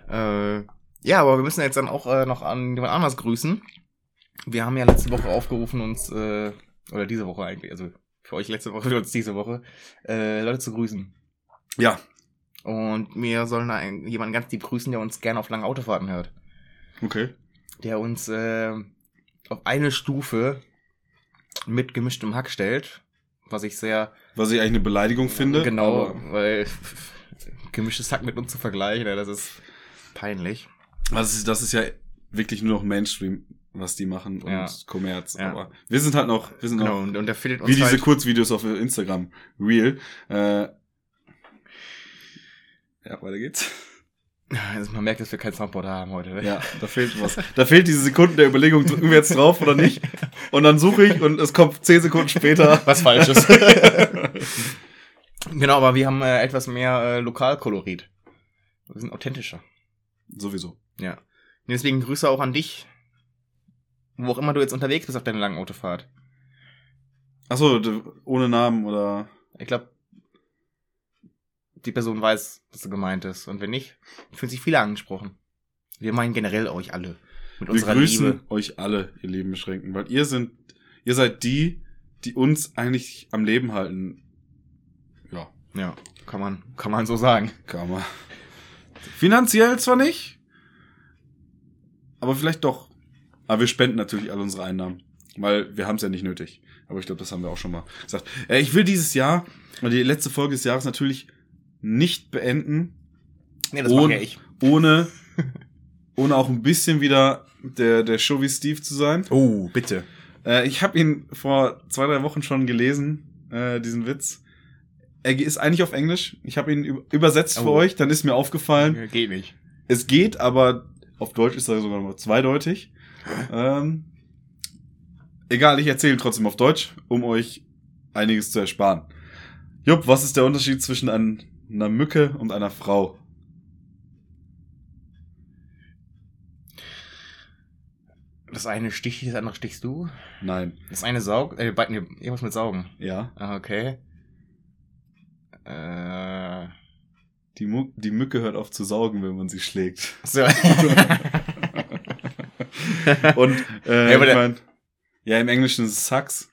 äh, ja, aber wir müssen jetzt dann auch äh, noch an jemand anders grüßen. Wir haben ja letzte Woche aufgerufen, uns, äh, oder diese Woche eigentlich, also für euch letzte Woche, für uns diese Woche, äh, Leute zu grüßen. ja, Und wir sollen einen, jemanden ganz lieb grüßen, der uns gerne auf langen Autofahrten hört. okay. Der uns äh, auf eine Stufe mit gemischtem Hack stellt. Was ich sehr Was ich eigentlich eine Beleidigung finde. Genau, aber- weil gemischtes Hack mit uns zu vergleichen, ja, das ist peinlich. Das ist, das ist ja wirklich nur noch Mainstream, was die machen und Ja. Kommerz. Ja. Aber wir sind halt noch, wir sind Genau, noch und, und der findet uns wie diese halt, Kurzvideos auf Instagram. Real. Äh, ja, weiter geht's. also man merkt, dass wir kein Soundboard haben heute. Ne? Ja, da fehlt was. Da fehlt diese Sekunden der Überlegung, drücken wir jetzt drauf oder nicht. Und dann suche ich und es kommt zehn Sekunden später. Was Falsches. genau, aber wir haben äh, etwas mehr äh, Lokalkolorit. Wir sind authentischer. Sowieso. Ja. Und deswegen Grüße auch an dich, wo auch immer du jetzt unterwegs bist auf deiner langen Autofahrt. Achso, ohne Namen oder. Ich glaube, die Person weiß, was du gemeint ist. Und wenn nicht, fühlen sich viele angesprochen. Wir meinen generell euch alle. Mit Wir unserer grüßen Liebe. euch alle, ihr Leben beschränken, weil ihr sind, ihr seid die, die uns eigentlich am Leben halten. Ja, Ja, kann man, kann man so sagen. kann man. Finanziell zwar nicht, aber vielleicht doch. Aber wir spenden natürlich alle unsere Einnahmen, weil wir haben es ja nicht nötig. Aber ich glaube, das haben wir auch schon mal gesagt. Äh, ich will dieses Jahr, oder die letzte Folge des Jahres natürlich nicht beenden, Nee, das mache ja ich. ohne, ohne auch ein bisschen wieder der, der Show wie Steve zu sein. Oh, bitte. Äh, ich habe ihn vor zwei, drei Wochen schon gelesen, äh, diesen Witz. Er ist eigentlich auf Englisch. Ich habe ihn üb- übersetzt für Oh. euch, dann ist mir aufgefallen, Geht nicht. es geht, aber auf Deutsch ist er sogar noch zweideutig. Ähm, egal, ich erzähle trotzdem auf Deutsch, um euch einiges zu ersparen. Jupp, was ist der Unterschied zwischen ein, einer Mücke und einer Frau? Das eine sticht, das andere stichst du. Nein. Das eine saugt, äh, beiden, irgendwas mit Saugen. Ja. Ah, okay. Äh, Die, Mu die Mücke hört auf zu saugen, wenn man sie schlägt. so. Und äh, Ja, aber ich mein, ja, im Englischen ist es Sucks.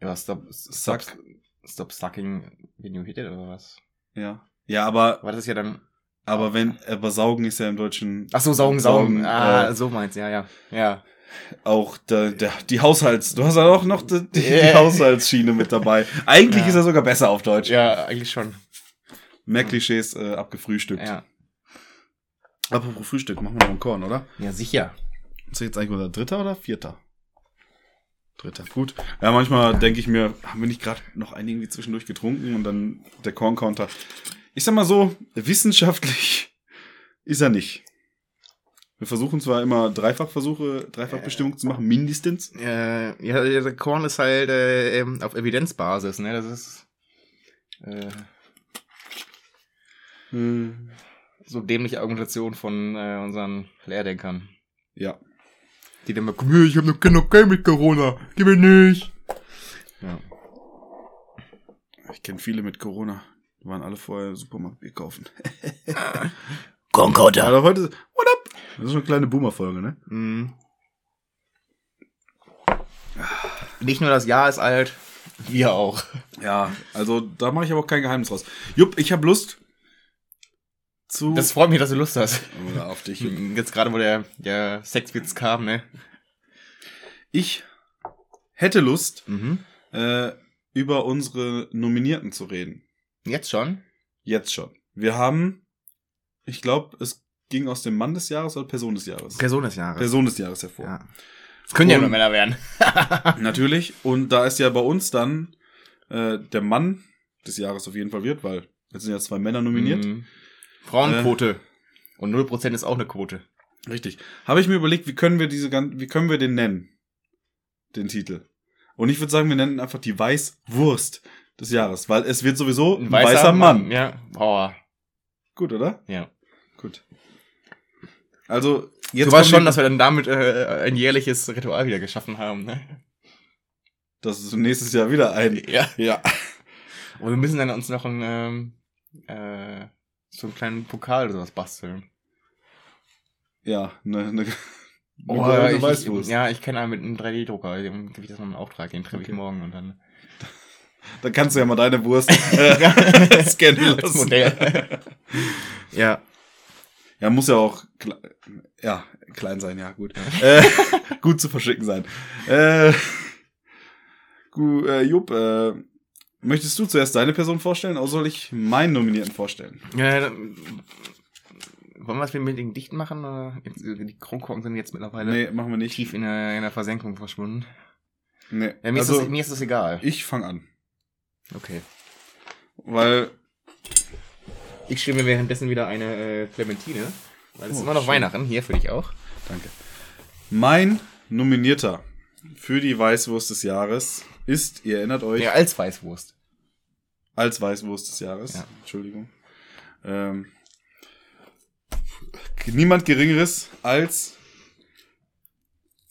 ja, stop, stop. Stop sucking when you hit it oder was? Ja. Ja, aber, Aber das ist ja dann. aber wenn, aber saugen ist ja im Deutschen Ach so, saugen, saugen. Saugen, ah, äh, so meinst ja, ja. Ja. auch der, der, die Haushalts, du hast ja auch noch die, die, Ja. Haushaltsschiene mit dabei. Eigentlich Ja. ist er sogar besser auf Deutsch. Ja, eigentlich schon. Mehr Klischees äh, abgefrühstückt. Ja. Apropos Frühstück, machen wir noch einen Korn, oder? Ja, sicher. Ist jetzt eigentlich unser dritter oder vierter? Dritter, gut. Ja, manchmal denke ich mir, haben wir nicht gerade noch einen irgendwie zwischendurch getrunken und dann der Korn-Counter. Ich sag mal so, wissenschaftlich ist er nicht. Wir versuchen zwar immer Dreifachversuche, Dreifachbestimmung zu machen, mindestens. Äh, ja, der Korn ist halt äh, auf Evidenzbasis, ne? Das ist äh, Hm. So dämliche Argumentation von äh, unseren Lehrdenkern. Ja. Die dann mal, komm her, ich hab noch kein okay mit Corona. Gib mir nicht. Ja. Ich kenne viele mit Corona. Die waren alle vorher im Supermarkt Bier kaufen. Concorda. Aber heute, what up? Das ist schon eine kleine Boomer-Folge, ne? Mhm. Nicht nur das Jahr ist alt, wir auch. Ja, also da mache ich aber auch kein Geheimnis raus. Jupp, ich habe Lust zu... Das freut mich, dass du Lust hast. Oder auf dich. Jetzt gerade, wo der, der Sexwitz kam, ne? Ich hätte Lust, Mhm. äh, über unsere Nominierten zu reden. Jetzt schon? Jetzt schon. Wir haben, ich glaube, es ging aus dem Mann des Jahres oder Person des Jahres? Person des Jahres. Person des Jahres hervor. Ja. Das können ja Und- nur Männer werden. Natürlich. Und da ist ja bei uns dann äh, der Mann des Jahres auf jeden Fall wird, weil jetzt sind ja zwei Männer nominiert. Mhm. Frauenquote. Und 0% ist auch eine Quote. Richtig. Habe ich mir überlegt, wie können wir diese wie können wir den nennen? Den Titel. Und ich würde sagen, wir nennen einfach die Weißwurst des Jahres, weil es wird sowieso ein, weißer, Mann. Ja. Boah. Gut, oder? Ja. Gut. Also, jetzt du weißt schon, dass wir dann damit äh, ein jährliches Ritual wieder geschaffen haben, ne? das ist nächstes Jahr wieder ein. Ja. Ja. Und wir müssen dann uns noch einen, ähm, äh, so einen kleinen Pokal oder sowas basteln. Ja, ne, ne, ne Oh, goldene ich, Weißwurst. ich, ja, ich kenne einen mit einem 3D-Drucker, dem gebe ich das mal in Auftrag, den treffe ich Okay. morgen und dann. Dann kannst du ja mal deine Wurst äh, scannen lassen. Modell. ja. Ja, muss ja auch kle ja, klein sein, ja, gut. äh, gut zu verschicken sein. Äh, gut, äh, Jupp, äh, möchtest du zuerst deine Person vorstellen oder soll ich meinen Nominierten vorstellen? ja dann, wollen wir es mit den Dichten machen? Oder? Äh, Die Kronkorken sind jetzt mittlerweile Nee, machen wir nicht. tief in der, in der Versenkung verschwunden. Nee. Ja, mir, also, ist das, mir ist das egal. ich fange an. Okay. Weil, Ich mir währenddessen wieder eine äh, Clementine. Weil es ist Oh, immer noch schön. Weihnachten, hier für dich auch. danke. Mein Nominierter für die Weißwurst des Jahres ist, ihr erinnert euch, Ja, als Weißwurst. als Weißwurst des Jahres. Ja. Entschuldigung. Ähm, niemand Geringeres als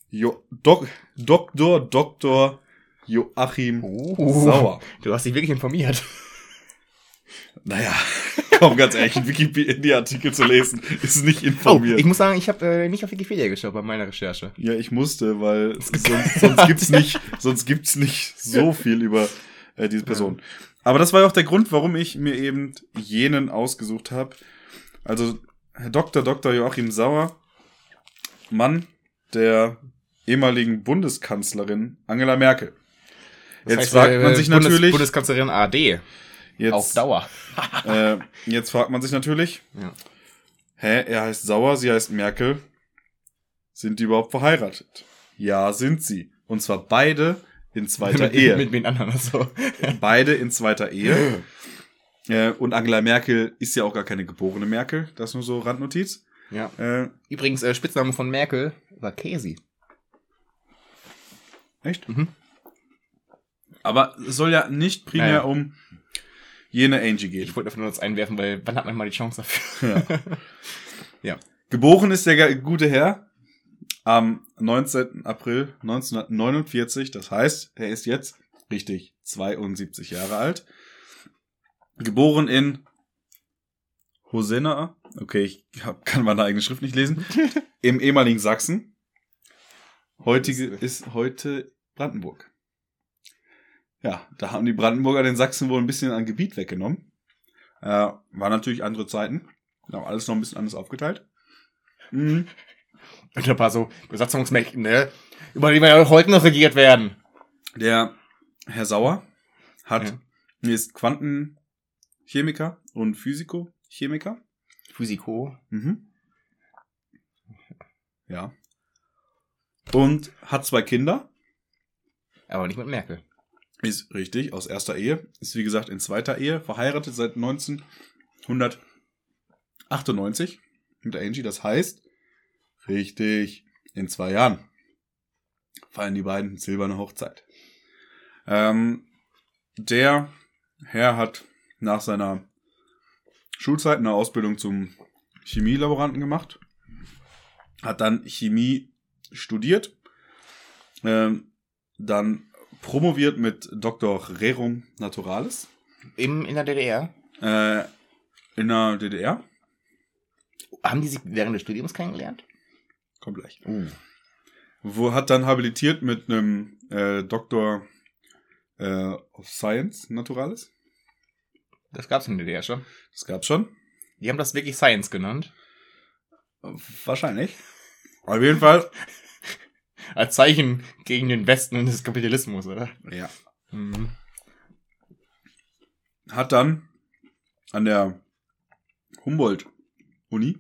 jo Dok Dr. Dr. Joachim Oh. Sauer. Du hast dich wirklich informiert. Naja, komm, ganz ehrlich, einen Wikipedia-Artikel zu lesen, ist nicht Oh, informiert. ich muss sagen, ich habe äh, nicht auf Wikipedia geschaut bei meiner Recherche. ja, ich musste, weil sonst, sonst gibt's nicht, sonst gibt's nicht so viel über äh, diese Person. Aber das war ja auch der Grund, warum ich mir eben jenen ausgesucht habe. Also Herr Dr. Dr. Joachim Sauer, Mann der ehemaligen Bundeskanzlerin Angela Merkel. Das Jetzt heißt, fragt äh, man sich Bundes natürlich, Bundeskanzlerin AD. Jetzt, Auf Dauer. äh, jetzt fragt man sich natürlich, Ja. hä, er heißt Sauer, sie heißt Merkel. Sind die überhaupt verheiratet? Ja, sind sie. Und zwar beide in zweiter mit, Ehe. Mit, mit anderen so. beide in zweiter Ehe. Äh, und Angela Merkel ist ja auch gar keine geborene Merkel. Das nur so Randnotiz. ja. Äh, Übrigens, äh, Spitzname von Merkel war Käsi. echt? Mhm. Aber es soll ja nicht primär Naja. um jene Angie gehen. Ich wollte einfach nur das einwerfen, weil wann hat man mal die Chance dafür? Ja. Geboren ist der gute Herr am 19. April 1949. Das heißt, er ist jetzt richtig 72 Jahre alt. Geboren in Hosenna. Okay, ich hab, kann meine eigene Schrift nicht lesen. Im ehemaligen Sachsen. Heutige ist heute Brandenburg. Ja, da haben die Brandenburger den Sachsen wohl ein bisschen an Gebiet weggenommen. Äh, war natürlich andere Zeiten. Haben alles noch ein bisschen anders aufgeteilt. Mhm. Und ein paar so Besatzungsmächten, ne? Über die wir ja heute noch regiert werden. Der Herr Sauer hat, Ja. ist Quantenchemiker und Physikochemiker. Physiko. Mhm. Ja. Und hat zwei Kinder. Aber nicht mit Merkel. Ist richtig, aus erster Ehe. Ist wie gesagt in zweiter Ehe. Verheiratet seit 1998 mit Angie. Das heißt, richtig, in zwei Jahren feiern die beiden silberne Hochzeit. Ähm, der Herr hat nach seiner Schulzeit eine Ausbildung zum Chemielaboranten gemacht. Hat dann Chemie studiert. Ähm, dann promoviert mit Dr. Rerum Naturalis Im, in der DDR. äh, in der DDR. Haben die sich während des Studiums kennengelernt? Kommt gleich. Uh. Wo hat dann habilitiert mit einem äh, Doktor äh, of Science Naturalis. Das gab's in der DDR schon. Das gab's schon. Die haben das wirklich Science genannt. Wahrscheinlich. Auf jeden Fall. Als Zeichen gegen den Westen und des Kapitalismus, oder? Ja. Mhm. Hat dann an der Humboldt-Uni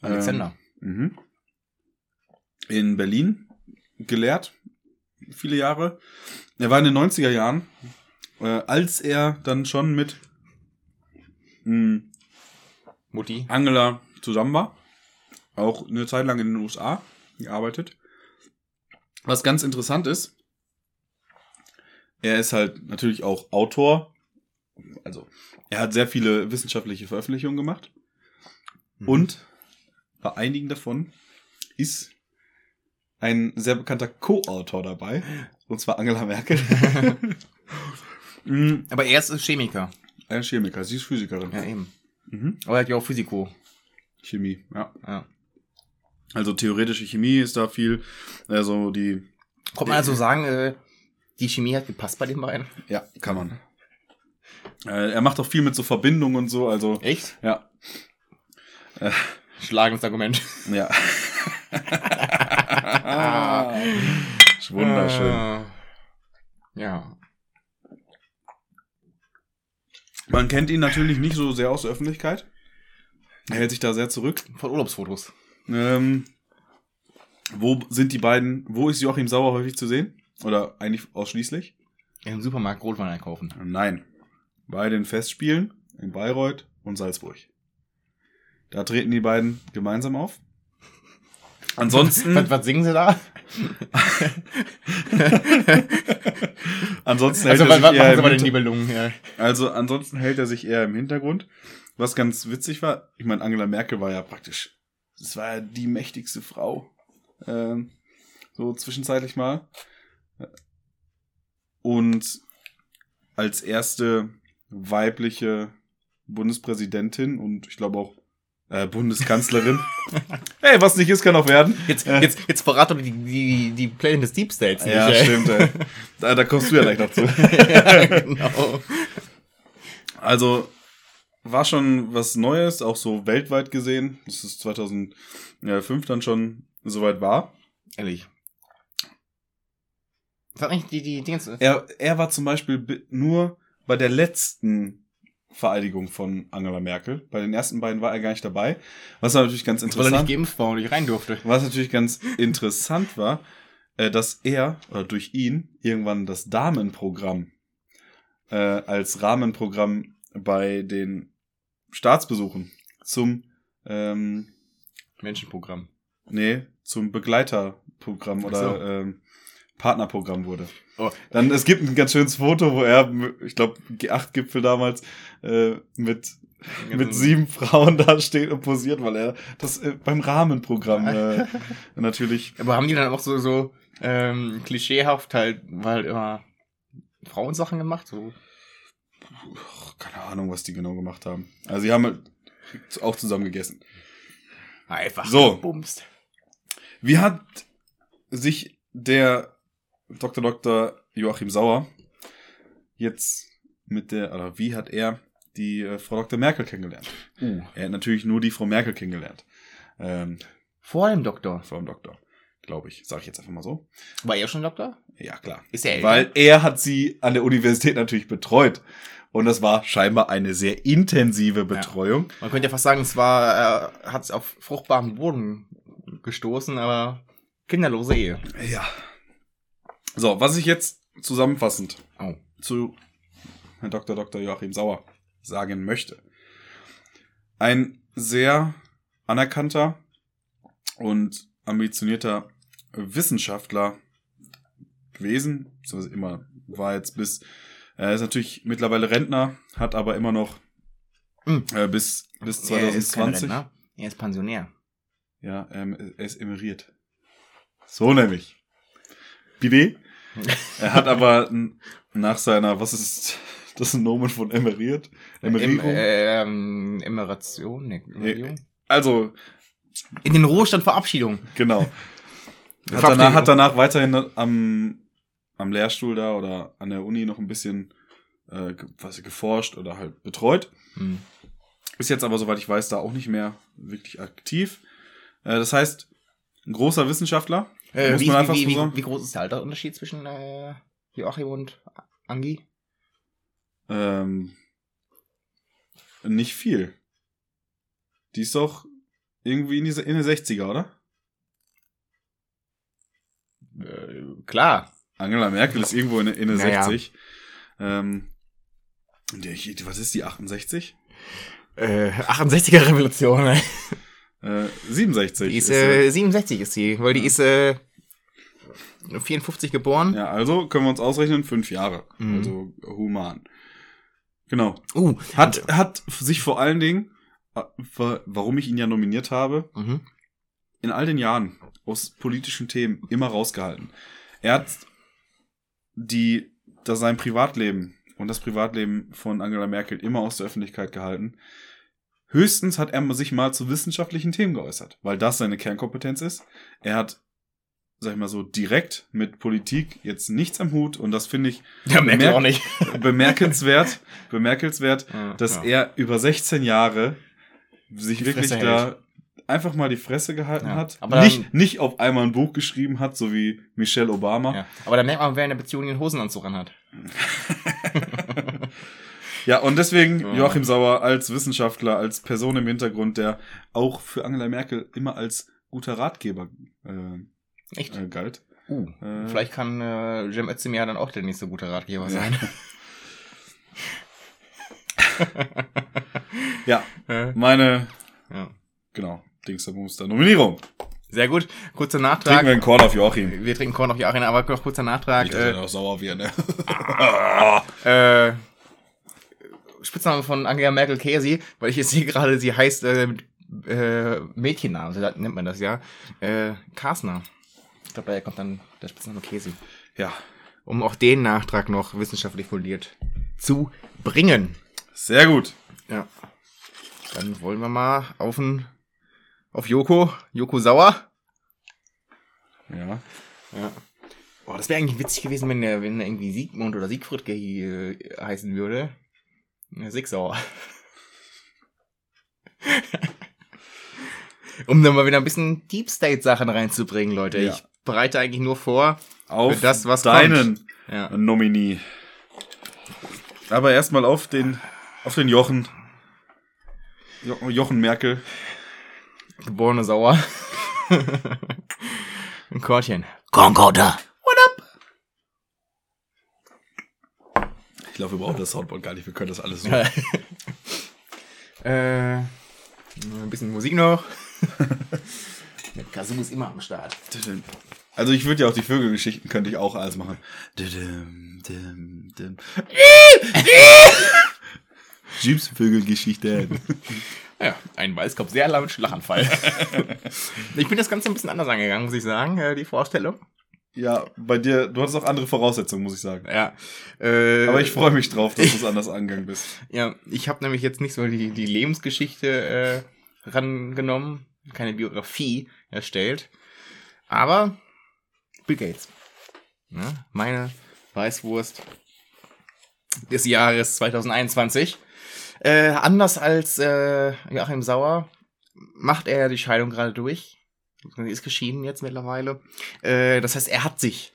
Alexander. Ähm, mhm. In Berlin gelehrt, viele Jahre. Er war in den 90er Jahren, äh, als er dann schon mit mh, Mutti. Angela zusammen war. Auch eine Zeit lang in den USA gearbeitet. Was ganz interessant ist, er ist halt natürlich auch Autor. Also, er hat sehr viele wissenschaftliche Veröffentlichungen gemacht. Mhm. Und bei einigen davon ist ein sehr bekannter Co-Autor dabei. Und zwar Angela Merkel. Mhm, Aber er ist Chemiker. Ein Chemiker, sie ist Physikerin. Ja, eben. Mhm. Aber er hat ja auch Physiko. Chemie, ja. Ja. Also theoretische Chemie ist da viel. Also die, Kommt man also sagen, äh, die Chemie hat gepasst bei den beiden? ja, kann man. Äh, er macht auch viel mit so Verbindungen und so, also Echt? ja, Schlagendes Argument. ja. ist wunderschön. Äh, ja. Man kennt ihn natürlich nicht so sehr aus der Öffentlichkeit. Er hält sich da sehr zurück. Von Urlaubsfotos. Ähm, wo sind die beiden, wo ist Joachim Sauer häufig zu sehen? Oder eigentlich ausschließlich? Im Supermarkt Rotwein einkaufen. Nein. Bei den Festspielen in Bayreuth und Salzburg. Da treten die beiden gemeinsam auf. Ansonsten, Was, was singen sie da? ansonsten hält Also, er was, sich was eher machen sie bei den? Ja. Also ansonsten hält er sich eher im Hintergrund. Was ganz witzig war, ich meine, Angela Merkel war ja praktisch, das war ja die mächtigste Frau. Ähm, so zwischenzeitlich mal. Und als erste weibliche Bundespräsidentin und ich glaube auch äh, Bundeskanzlerin. hey, was nicht ist, kann auch werden. Jetzt, Äh. jetzt, jetzt verrat doch die, die, die Pläne des Deep States nicht. Ja, ey. stimmt. Ey. Da, da kommst du ja gleich noch zu. ja, genau. Also war schon was Neues, auch so weltweit gesehen, dass es 2005 dann schon soweit war. Ehrlich. Hat eigentlich die, die Dinge Er, er war zum Beispiel nur bei der letzten Vereidigung von Angela Merkel. Bei den ersten beiden war er gar nicht dabei. Was natürlich ganz Weil er nicht interessant, geimpft war und nicht rein durfte. was natürlich ganz interessant war, äh, dass er oder durch ihn irgendwann das Damenprogramm äh, als Rahmenprogramm bei den Staatsbesuchen zum ähm, Menschenprogramm. Nee, zum Begleiterprogramm oder so. ähm, Partnerprogramm wurde. Oh. Dann, es gibt ein ganz schönes Foto, wo er, ich glaube, G8-Gipfel damals, äh, mit, mit sieben Frauen da steht und posiert, weil er das äh, beim Rahmenprogramm äh, natürlich. Aber haben die dann auch so, so ähm, klischeehaft halt, weil halt immer Frauensachen gemacht? So. Keine Ahnung, was die genau gemacht haben. Also sie haben halt auch zusammen gegessen. Einfach So. gebumst. Wie hat sich der Dr. Dr. Joachim Sauer jetzt mit der, oder wie hat er die äh, Frau Dr. Merkel kennengelernt? Uh. Er hat natürlich nur die Frau Merkel kennengelernt. Ähm, Vor dem Doktor. vor dem Doktor, glaube ich. Sage ich jetzt einfach mal so. War er schon Doktor? Ja, klar. Ist er älter? Weil er hat sie an der Universität natürlich betreut. Und das war scheinbar eine sehr intensive Betreuung. Man könnte ja fast sagen, es war, er hat es auf fruchtbaren Boden gestoßen, aber kinderlose Ehe. Ja. So, was ich jetzt zusammenfassend Oh. zu Herrn Dr. Dr. Joachim Sauer sagen möchte. Ein sehr anerkannter und ambitionierter Wissenschaftler gewesen, beziehungsweise immer war jetzt bis, er ist natürlich mittlerweile Rentner, hat aber immer noch Hm. äh, bis, bis Er ist 2020. Er ist Pensionär. Ja, ähm, er ist emeriert. So nämlich. Bidet. Er hat aber nach seiner, was ist das Nomen von emeriert? Em, Emerierung? ähm, Emeration? Nee, Emerierung? also, In den Ruhestand Verabschiedung. genau. Hat danach, hat danach weiterhin am, am Lehrstuhl da oder an der Uni noch ein bisschen äh, was geforscht oder halt betreut. Hm. Ist jetzt aber, soweit ich weiß, da auch nicht mehr wirklich aktiv. Äh, das heißt, ein großer Wissenschaftler. Äh, Muss wie, man einfach wie, wie, sagen. wie groß ist der Alterunterschied zwischen äh, Joachim und Angi? Ähm, nicht viel. Die ist doch irgendwie in, die, in den 60er, oder? Äh, klar. Angela Merkel ist irgendwo in, in den Naja. 60. Ähm, was ist die, 68? Äh, 68er Revolution. Äh, 67. Die ist, äh, sie. 67 ist sie, weil die ist äh, 54 geboren. ja, also können wir uns ausrechnen, fünf Jahre. Mhm. Also human. Genau. Uh, Hat, hat sich vor allen Dingen, äh, wa- warum ich ihn ja nominiert habe, Mhm. in all den Jahren aus politischen Themen immer rausgehalten. Er hat die, das sein Privatleben und das Privatleben von Angela Merkel immer aus der Öffentlichkeit gehalten. Höchstens hat er sich mal zu wissenschaftlichen Themen geäußert, weil das seine Kernkompetenz ist. Er hat, sag ich mal so, direkt mit Politik jetzt nichts am Hut und das finde ich Ja, Merkel Merk- auch nicht. bemerkenswert, bemerkenswert, Ja, dass ja. er über 16 Jahre sich Die wirklich da einfach mal die Fresse gehalten Ja, hat. aber nicht, dann- nicht auf einmal ein Buch geschrieben hat, so wie Michelle Obama. Ja. Aber da merkt man, wer in der Beziehung den Hosenanzug anhat. Ja, und deswegen. Joachim Sauer als Wissenschaftler, als Person im Hintergrund, der auch für Angela Merkel immer als guter Ratgeber äh, Echt? äh, galt. Uh, Äh. vielleicht kann äh, Cem Özdemir dann auch der nächste gute Ratgeber sein. Ja, meine, ja. genau, Dingsabumster Nominierung. Sehr gut. Kurzer Trinken Nachtrag. wir einen Korn auf Joachim. Wir trinken Korn noch Jahre, aber noch kurzer Nachtrag. Er Äh, noch sauer wird, ne? äh, Spitzname von Angela Merkel Käsi, weil ich jetzt sehe gerade, sie heißt äh, äh, Mädchennamen, so nennt man das ja. Äh, Karsner. Ich glaube, daher kommt dann der Spitzname Käsi. ja, Um auch den Nachtrag noch wissenschaftlich fundiert zu bringen. sehr gut. Ja. Dann wollen wir mal auf ein, auf Joko, Joko Sauer. Ja. Ja. Boah, das wäre eigentlich witzig gewesen, wenn der, wenn der irgendwie Siegmund oder Siegfried äh, heißen würde. Ja, Sigsauer. um dann mal wieder ein bisschen Deep State Sachen reinzubringen, Leute. Ja. Ich bereite eigentlich nur vor. Auf Für das, was deinen Ja. Nominee. Aber erstmal auf den, auf den Jochen. Jo Jochen Merkel. Geborene Sauer. ein Kortchen. Concorder. What up? Ich glaube, wir brauchen das Soundboard gar nicht. Wir können das alles so. äh, ein bisschen Musik noch. Mit Kazoo ist immer am Start. Also ich würde ja auch die Vögelgeschichten könnte ich auch alles machen. Jeeps Vögelgeschichten. Ja, ein Weißkopf, sehr laut Schlaganfall. ich bin das Ganze ein bisschen anders angegangen, muss ich sagen, äh, die Vorstellung. Ja, bei dir, du hattest auch andere Voraussetzungen, muss ich sagen. Ja. Äh, Aber ich freue mich drauf, dass du es anders angegangen bist. Ja, ich habe nämlich jetzt nicht so die, die Lebensgeschichte äh, rangenommen, keine Biografie erstellt. Aber Bill Gates. Ne? Meine Weißwurst des Jahres 2021. Äh, anders als äh, Joachim Sauer macht er die Scheidung gerade durch. Er ist geschieden jetzt mittlerweile. Äh, das heißt, er hat sich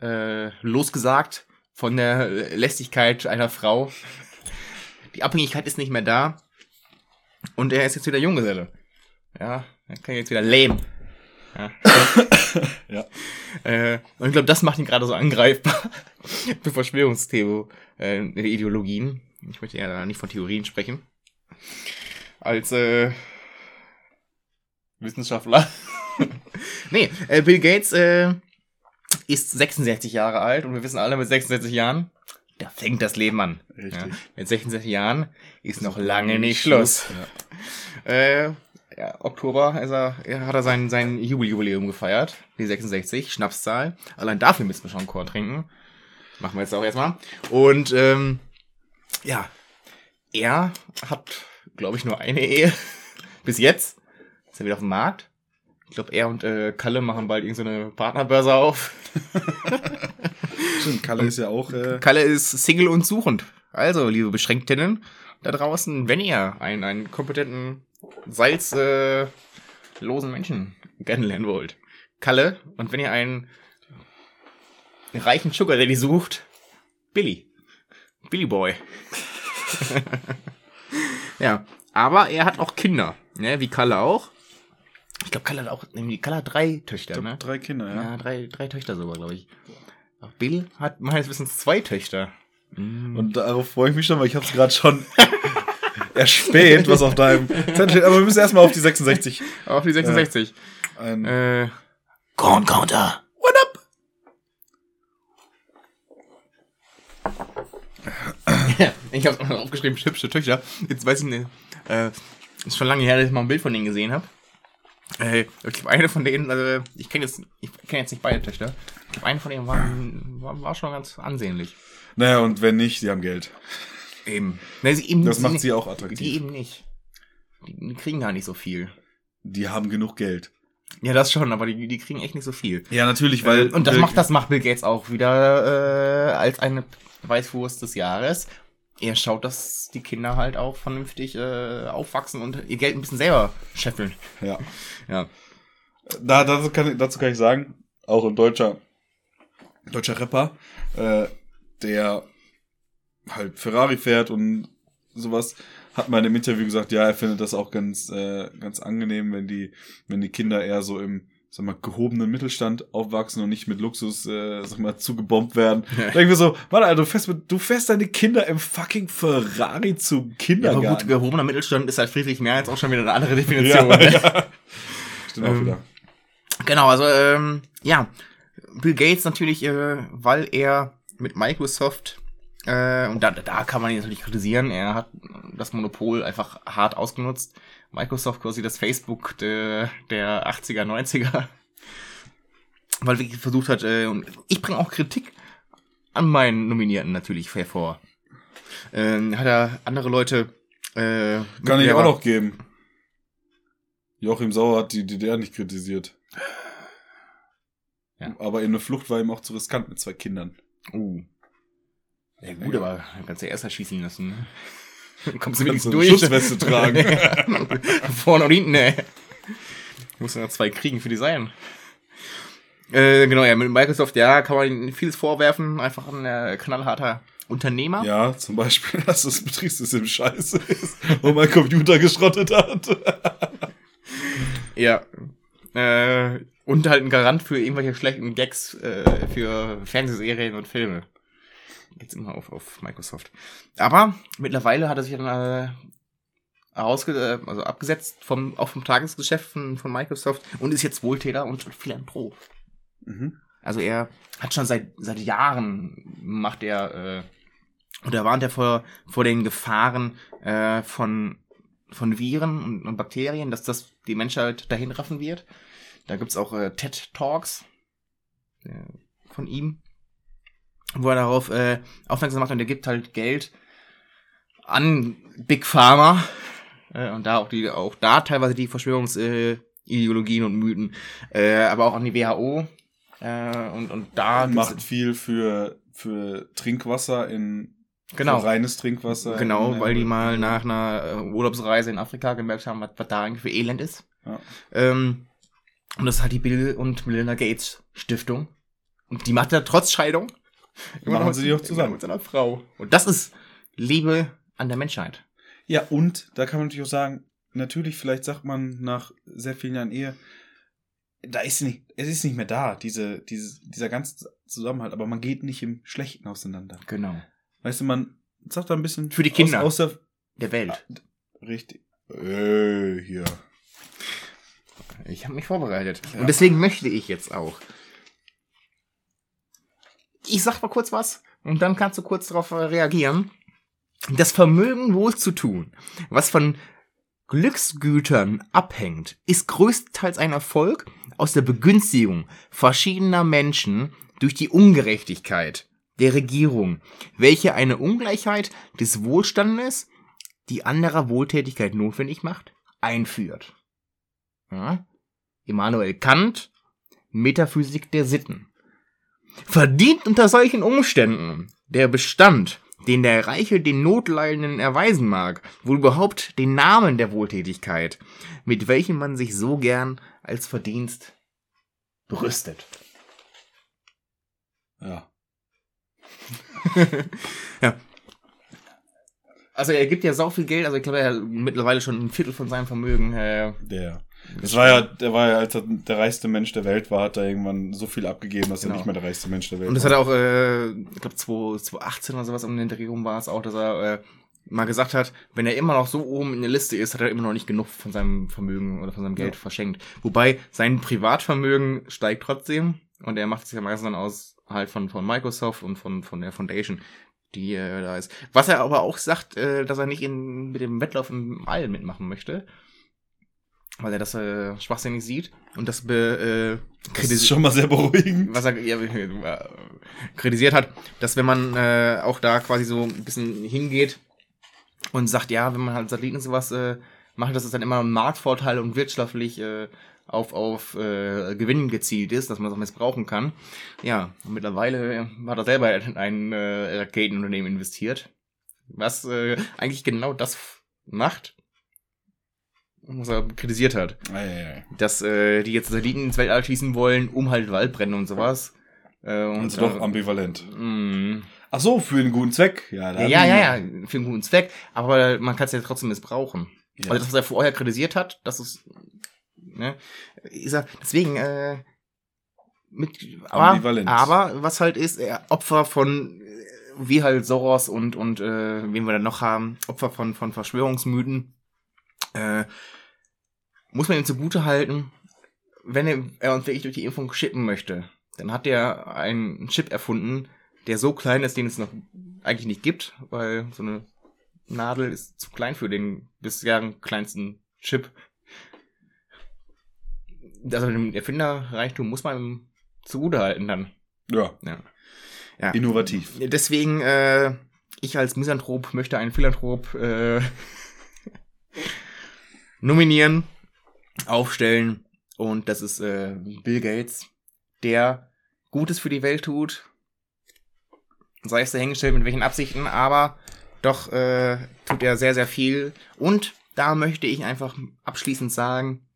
äh, losgesagt von der Lästigkeit einer Frau. Die Abhängigkeit ist nicht mehr da. Und er ist jetzt wieder Junggeselle. Ja, er kann jetzt wieder leben. Ja. Ja. Äh, und ich glaube, das macht ihn gerade so angreifbar für Verschwörungstheorien, äh, Ideologien. Ich möchte ja nicht von Theorien sprechen. Als äh, Wissenschaftler. nee, äh, Bill Gates äh, ist 66 Jahre alt und wir wissen alle, mit 66 Jahren, da fängt das Leben an. Richtig. Ja, mit 66 Jahren ist noch lange nicht Schluss. Ja. Äh, ja, Oktober ist er, er hat er sein, sein Jubeljubiläum gefeiert. Die 66, Schnapszahl. Allein dafür müssen wir schon Korn trinken. Machen wir jetzt auch erstmal. Und ähm, ja, er hat, glaube ich, nur eine Ehe. Bis jetzt. Ist er wieder auf dem Markt. Ich glaube, er und äh, Kalle machen bald irgendeine Partnerbörse auf. Stimmt, Kalle ist ja auch. Äh, Kalle ist Single und suchend. Also, liebe Beschränktinnen da draußen, wenn ihr einen, einen kompetenten, salzlosen äh, Menschen kennenlernen wollt. Kalle, und wenn ihr einen reichen Sugar Daddy sucht, Billy. Billy Boy. ja, aber er hat auch Kinder, ne, wie Kalle auch. Ich glaube, Kalle hat auch, nämlich Kalle hat drei Töchter, ich glaub, ne? drei Kinder, ja. Ja, drei, drei Töchter sogar, glaube ich. Auch Bill hat meines Wissens zwei Töchter. Und darauf freue ich mich schon, weil ich habe es gerade schon erspäht, was auf deinem Zettel steht. Aber wir müssen erstmal auf die 66. Auf die 66. Ein, Äh, Corn Counter. Ich habe aufgeschrieben, hübsche Töchter. Jetzt weiß ich nicht. Äh, ist schon lange her, dass ich mal ein Bild von denen gesehen habe. Äh, ich glaube, eine von denen, also ich kenne jetzt, ich kenne jetzt nicht beide Töchter. Ich glaube, eine von denen war, war, war schon ganz ansehnlich. Naja, und wenn nicht, die haben Geld. Eben. Ne, sie eben Das macht sie, sie auch Die attraktiv. eben nicht. Die, die kriegen gar nicht so viel. Die haben genug Geld. Ja, das schon, aber die, die kriegen echt nicht so viel. Ja, natürlich, weil. Äh, und das macht, das macht Bill Gates auch wieder äh, als eine Weißwurst des Jahres. Er schaut, dass die Kinder halt auch vernünftig äh, aufwachsen und ihr Geld ein bisschen selber scheffeln. Ja. Ja. Da, dazu, kann, dazu kann ich sagen, auch ein deutscher, deutscher Rapper, äh, der halt Ferrari fährt und sowas, hat mal in einem Interview gesagt, ja, er findet das auch ganz, äh, ganz angenehm, wenn die, wenn die Kinder eher so im, sag mal, gehobenen Mittelstand aufwachsen und nicht mit Luxus, äh, sag mal, zugebombt werden. Da denke ich mir so, warte, Alter, du fährst, mit, du fährst deine Kinder im fucking Ferrari zum Ja, aber Kindergarten. gut, gehobener Mittelstand ist halt friedlich mehr als auch schon wieder eine andere Definition. ne? ja. Stimmt auch Ähm, wieder. Genau, also ähm, ja, Bill Gates natürlich, äh, weil er mit Microsoft äh, und da, da kann man ihn natürlich kritisieren, er hat das Monopol einfach hart ausgenutzt. Microsoft quasi das Facebook der, der 80er, 90er. Weil wirklich versucht hat, äh, und ich bringe auch Kritik an meinen Nominierten natürlich hervor. Ähm, hat er andere Leute äh, Kann ich auch noch geben. Joachim Sauer hat die DDR nicht kritisiert. Ja. Aber in eine Flucht war ihm auch zu riskant mit zwei Kindern. Uh. Ja gut, aber kannst du ja erst erschießen lassen. Ne? Dann kommst du wenigstens durch. Schutzweste tragen. Vorne und hinten, ey. Muss ja zwei kriegen für Design. Äh, genau, ja, mit Microsoft, ja, kann man ihnen vieles vorwerfen. Einfach ein äh, knallharter Unternehmer. Ja, zum Beispiel, dass das Betriebssystem scheiße ist und mein Computer geschrottet hat. Ja. Äh, und halt ein Garant für irgendwelche schlechten Gags äh, für Fernsehserien und Filme. Jetzt immer auf, auf Microsoft. Aber mittlerweile hat er sich dann äh, äh, also abgesetzt vom, auch vom Tagesgeschäft von, von Microsoft und ist jetzt Wohltäter und Philanthrop. Mhm. Also er hat schon seit, seit Jahren macht er, äh, oder warnt er vor, vor den Gefahren äh, von, von Viren und, und Bakterien, dass das die Menschheit dahin raffen wird. Da gibt's auch äh, TED Talks äh, von ihm, wo er darauf äh, aufmerksam macht und er gibt halt Geld an Big Pharma äh, und da auch die auch da teilweise die Verschwörungsideologien äh, und Mythen, äh, aber auch an die WHO Äh, und, und da Macht viel für, für Trinkwasser in genau. für reines Trinkwasser. Genau, in, weil die mal nach einer äh, Urlaubsreise in Afrika gemerkt haben, was, was da eigentlich für Elend ist. Ja. Ähm, und das ist halt die Bill und Melinda Gates Stiftung. Und die macht ja trotz Scheidung Machen sie immer zusammen. mit seiner Frau. Und das ist Liebe an der Menschheit. Ja, und da kann man natürlich auch sagen, natürlich, vielleicht sagt man nach sehr vielen Jahren Ehe, da ist nicht, es ist nicht mehr da, diese, diese, dieser ganze Zusammenhalt, aber man geht nicht im Schlechten auseinander. Genau. Weißt du, man sagt da ein bisschen Für die Kinder. Aus, aus Der Welt. der, richtig. Äh, hier. Ich habe mich vorbereitet. Ja. Und deswegen möchte ich jetzt auch. Ich sag mal kurz was und dann kannst du kurz darauf reagieren. Das Vermögen wohl zu tun, was von Glücksgütern abhängt, ist größtenteils ein Erfolg aus der Begünstigung verschiedener Menschen durch die Ungerechtigkeit der Regierung, welche eine Ungleichheit des Wohlstandes, die anderer Wohltätigkeit notwendig macht, einführt. Ja? Immanuel Kant, Metaphysik der Sitten. Verdient unter solchen Umständen der Bestand, den der Reiche den Notleidenden erweisen mag, wohl überhaupt den Namen der Wohltätigkeit, mit welchem man sich so gern als Verdienst brüstet. Ja. Also er gibt ja sau viel Geld, also ich glaube, er hat mittlerweile schon ein Viertel von seinem Vermögen. Äh, Der. Das war ja, der war ja, als er der reichste Mensch der Welt war, hat er irgendwann so viel abgegeben, dass Genau. er nicht mehr der reichste Mensch der Welt Und das war. hat er auch, äh, ich glaube 2018 oder sowas um den Dreh rum war es auch, dass er äh, mal gesagt hat, wenn er immer noch so oben in der Liste ist, hat er immer noch nicht genug von seinem Vermögen oder von seinem Geld Ja. verschenkt. Wobei sein Privatvermögen steigt trotzdem und er macht es ja meistens dann aus halt von, von Microsoft und von, von der Foundation, die äh, da ist. Was er aber auch sagt, äh, dass er nicht in, mit dem Wettlauf im All mitmachen möchte. Weil er das äh, schwachsinnig sieht und das be, äh, Das ist schon mal sehr beruhigend. was er ja, kritisiert hat, dass wenn man äh, auch da quasi so ein bisschen hingeht und sagt, ja, wenn man halt Satelliten und sowas äh, macht, dass es dann immer ein Marktvorteil und wirtschaftlich äh, auf, auf äh, Gewinn gezielt ist, dass man das auch missbrauchen kann. Ja, und mittlerweile hat er selber in ein äh, Raketenunternehmen investiert, was äh, eigentlich genau das macht, was er kritisiert hat Eieiei. dass äh, die jetzt Satelliten ins Weltall schießen wollen, um halt Waldbrände und sowas. Äh, und, Also doch äh, ambivalent. mh. Ach so, für einen guten Zweck. Ja, ja, ja, ja, ja, für einen guten Zweck, aber man kann es ja trotzdem missbrauchen. Ja. Also das, was er vorher kritisiert hat, das ist, ne, ist er, deswegen, äh, mit, aber, aber was halt ist, er Opfer von, äh, wie halt Soros und, und, äh, wen wir da noch haben, Opfer von, von Verschwörungsmythen, äh, muss man ihm zugute halten, wenn er, uns wirklich durch die Impfung chippen möchte, dann hat er einen Chip erfunden, der so klein ist, den es noch eigentlich nicht gibt, weil so eine Nadel ist zu klein für den bisher kleinsten Chip. Also dem Erfinderreichtum muss man ihm zugute halten dann. ja. Ja. ja. Innovativ. Deswegen, äh, ich als Misanthrop möchte einen Philanthrop äh, nominieren, aufstellen und das ist äh, Bill Gates, der Gutes für die Welt tut, sei es dahingestellt mit welchen Absichten, aber doch äh, tut er sehr, sehr viel und da möchte ich einfach abschließend sagen,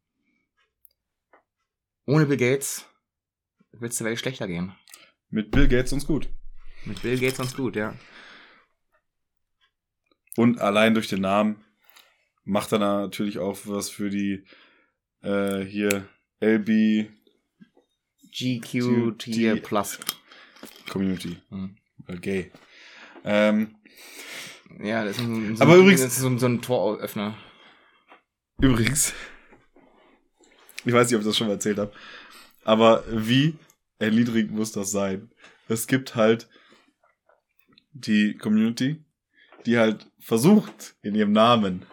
ohne Bill Gates wird es der Welt schlechter gehen. Mit Bill Gates uns gut. Mit Bill Gates uns gut, ja. Und allein durch den Namen macht er natürlich auch was für die äh, hier LB GQT die- Plus. Community. Hm. Äh, gay. Ähm, Ja, das ist, ein, so Aber ein, übrigens- das ist so, so ein Toröffner. übrigens, ich weiß nicht, ob ich das schon mal erzählt habe, aber wie erniedrigend muss das sein? Es gibt halt die Community, die halt versucht, in ihrem Namen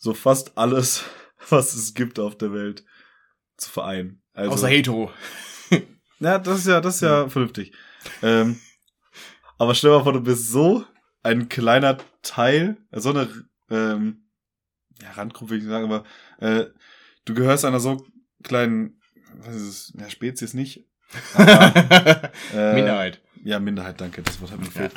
so fast alles, was es gibt auf der Welt, zu vereinen. Also, Außer hetero. Ja, das ist ja, das ist ja vernünftig. Ähm, aber stell dir mal vor, du bist so ein kleiner Teil, so eine ähm, ja, Randgruppe, ich sagen, aber äh, du gehörst einer so kleinen was ist es? Ja, Spezies nicht. Aber, äh, Minderheit. Ja, Minderheit, danke, das Wort hat mir gefehlt.